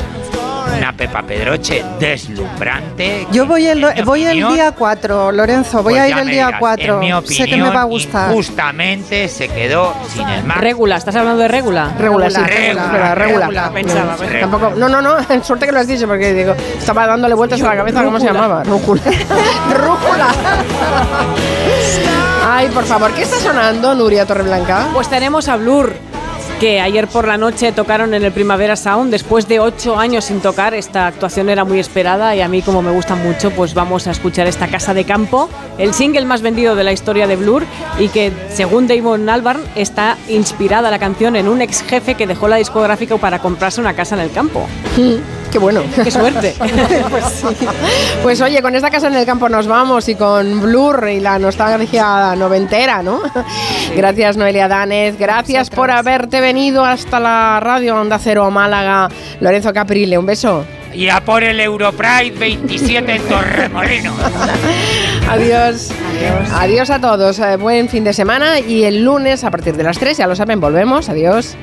una Pepa Pedroche deslumbrante. Yo voy el, voy el opinión, día 4, Lorenzo, voy pues a ir el día dirás, 4. en mi sé que me va a opinión, gustar. Injustamente se quedó sin el mar. Regula, ¿estás hablando de regula? Regula, sí, Regula, espera, regula. pensaba, No. Tampoco, no, no, no, (laughs) suerte que lo has dicho porque digo, estaba dándole vueltas a la cabeza, ¿cómo se llamaba? Rúcula. (laughs) Rúcula. Ay, por favor, ¿qué está sonando, Nuria Torreblanca? Pues tenemos a Blur, que ayer por la noche tocaron en el Primavera Sound. Después de ocho años sin tocar, esta actuación era muy esperada y a mí, como me gusta mucho, pues vamos a escuchar esta Casa de Campo, el single más vendido de la historia de Blur y que, según Damon Albarn, está inspirada la canción en un ex jefe que dejó la discográfica para comprarse una casa en el campo. Qué bueno. (laughs) Qué suerte. (laughs) pues, sí. Pues oye, con esta casa en el campo nos vamos y con Blur y la nostalgia noventera, ¿no? Gracias Noelia Danez, gracias por haberte venido hasta la radio Onda Cero Málaga. Lorenzo Caprile, un beso. Y a por el Europride 27 en Torremolinos. (laughs) Adiós. Adiós. a todos. Eh, buen fin de semana y el lunes a partir de las 3, ya lo saben, volvemos. Adiós.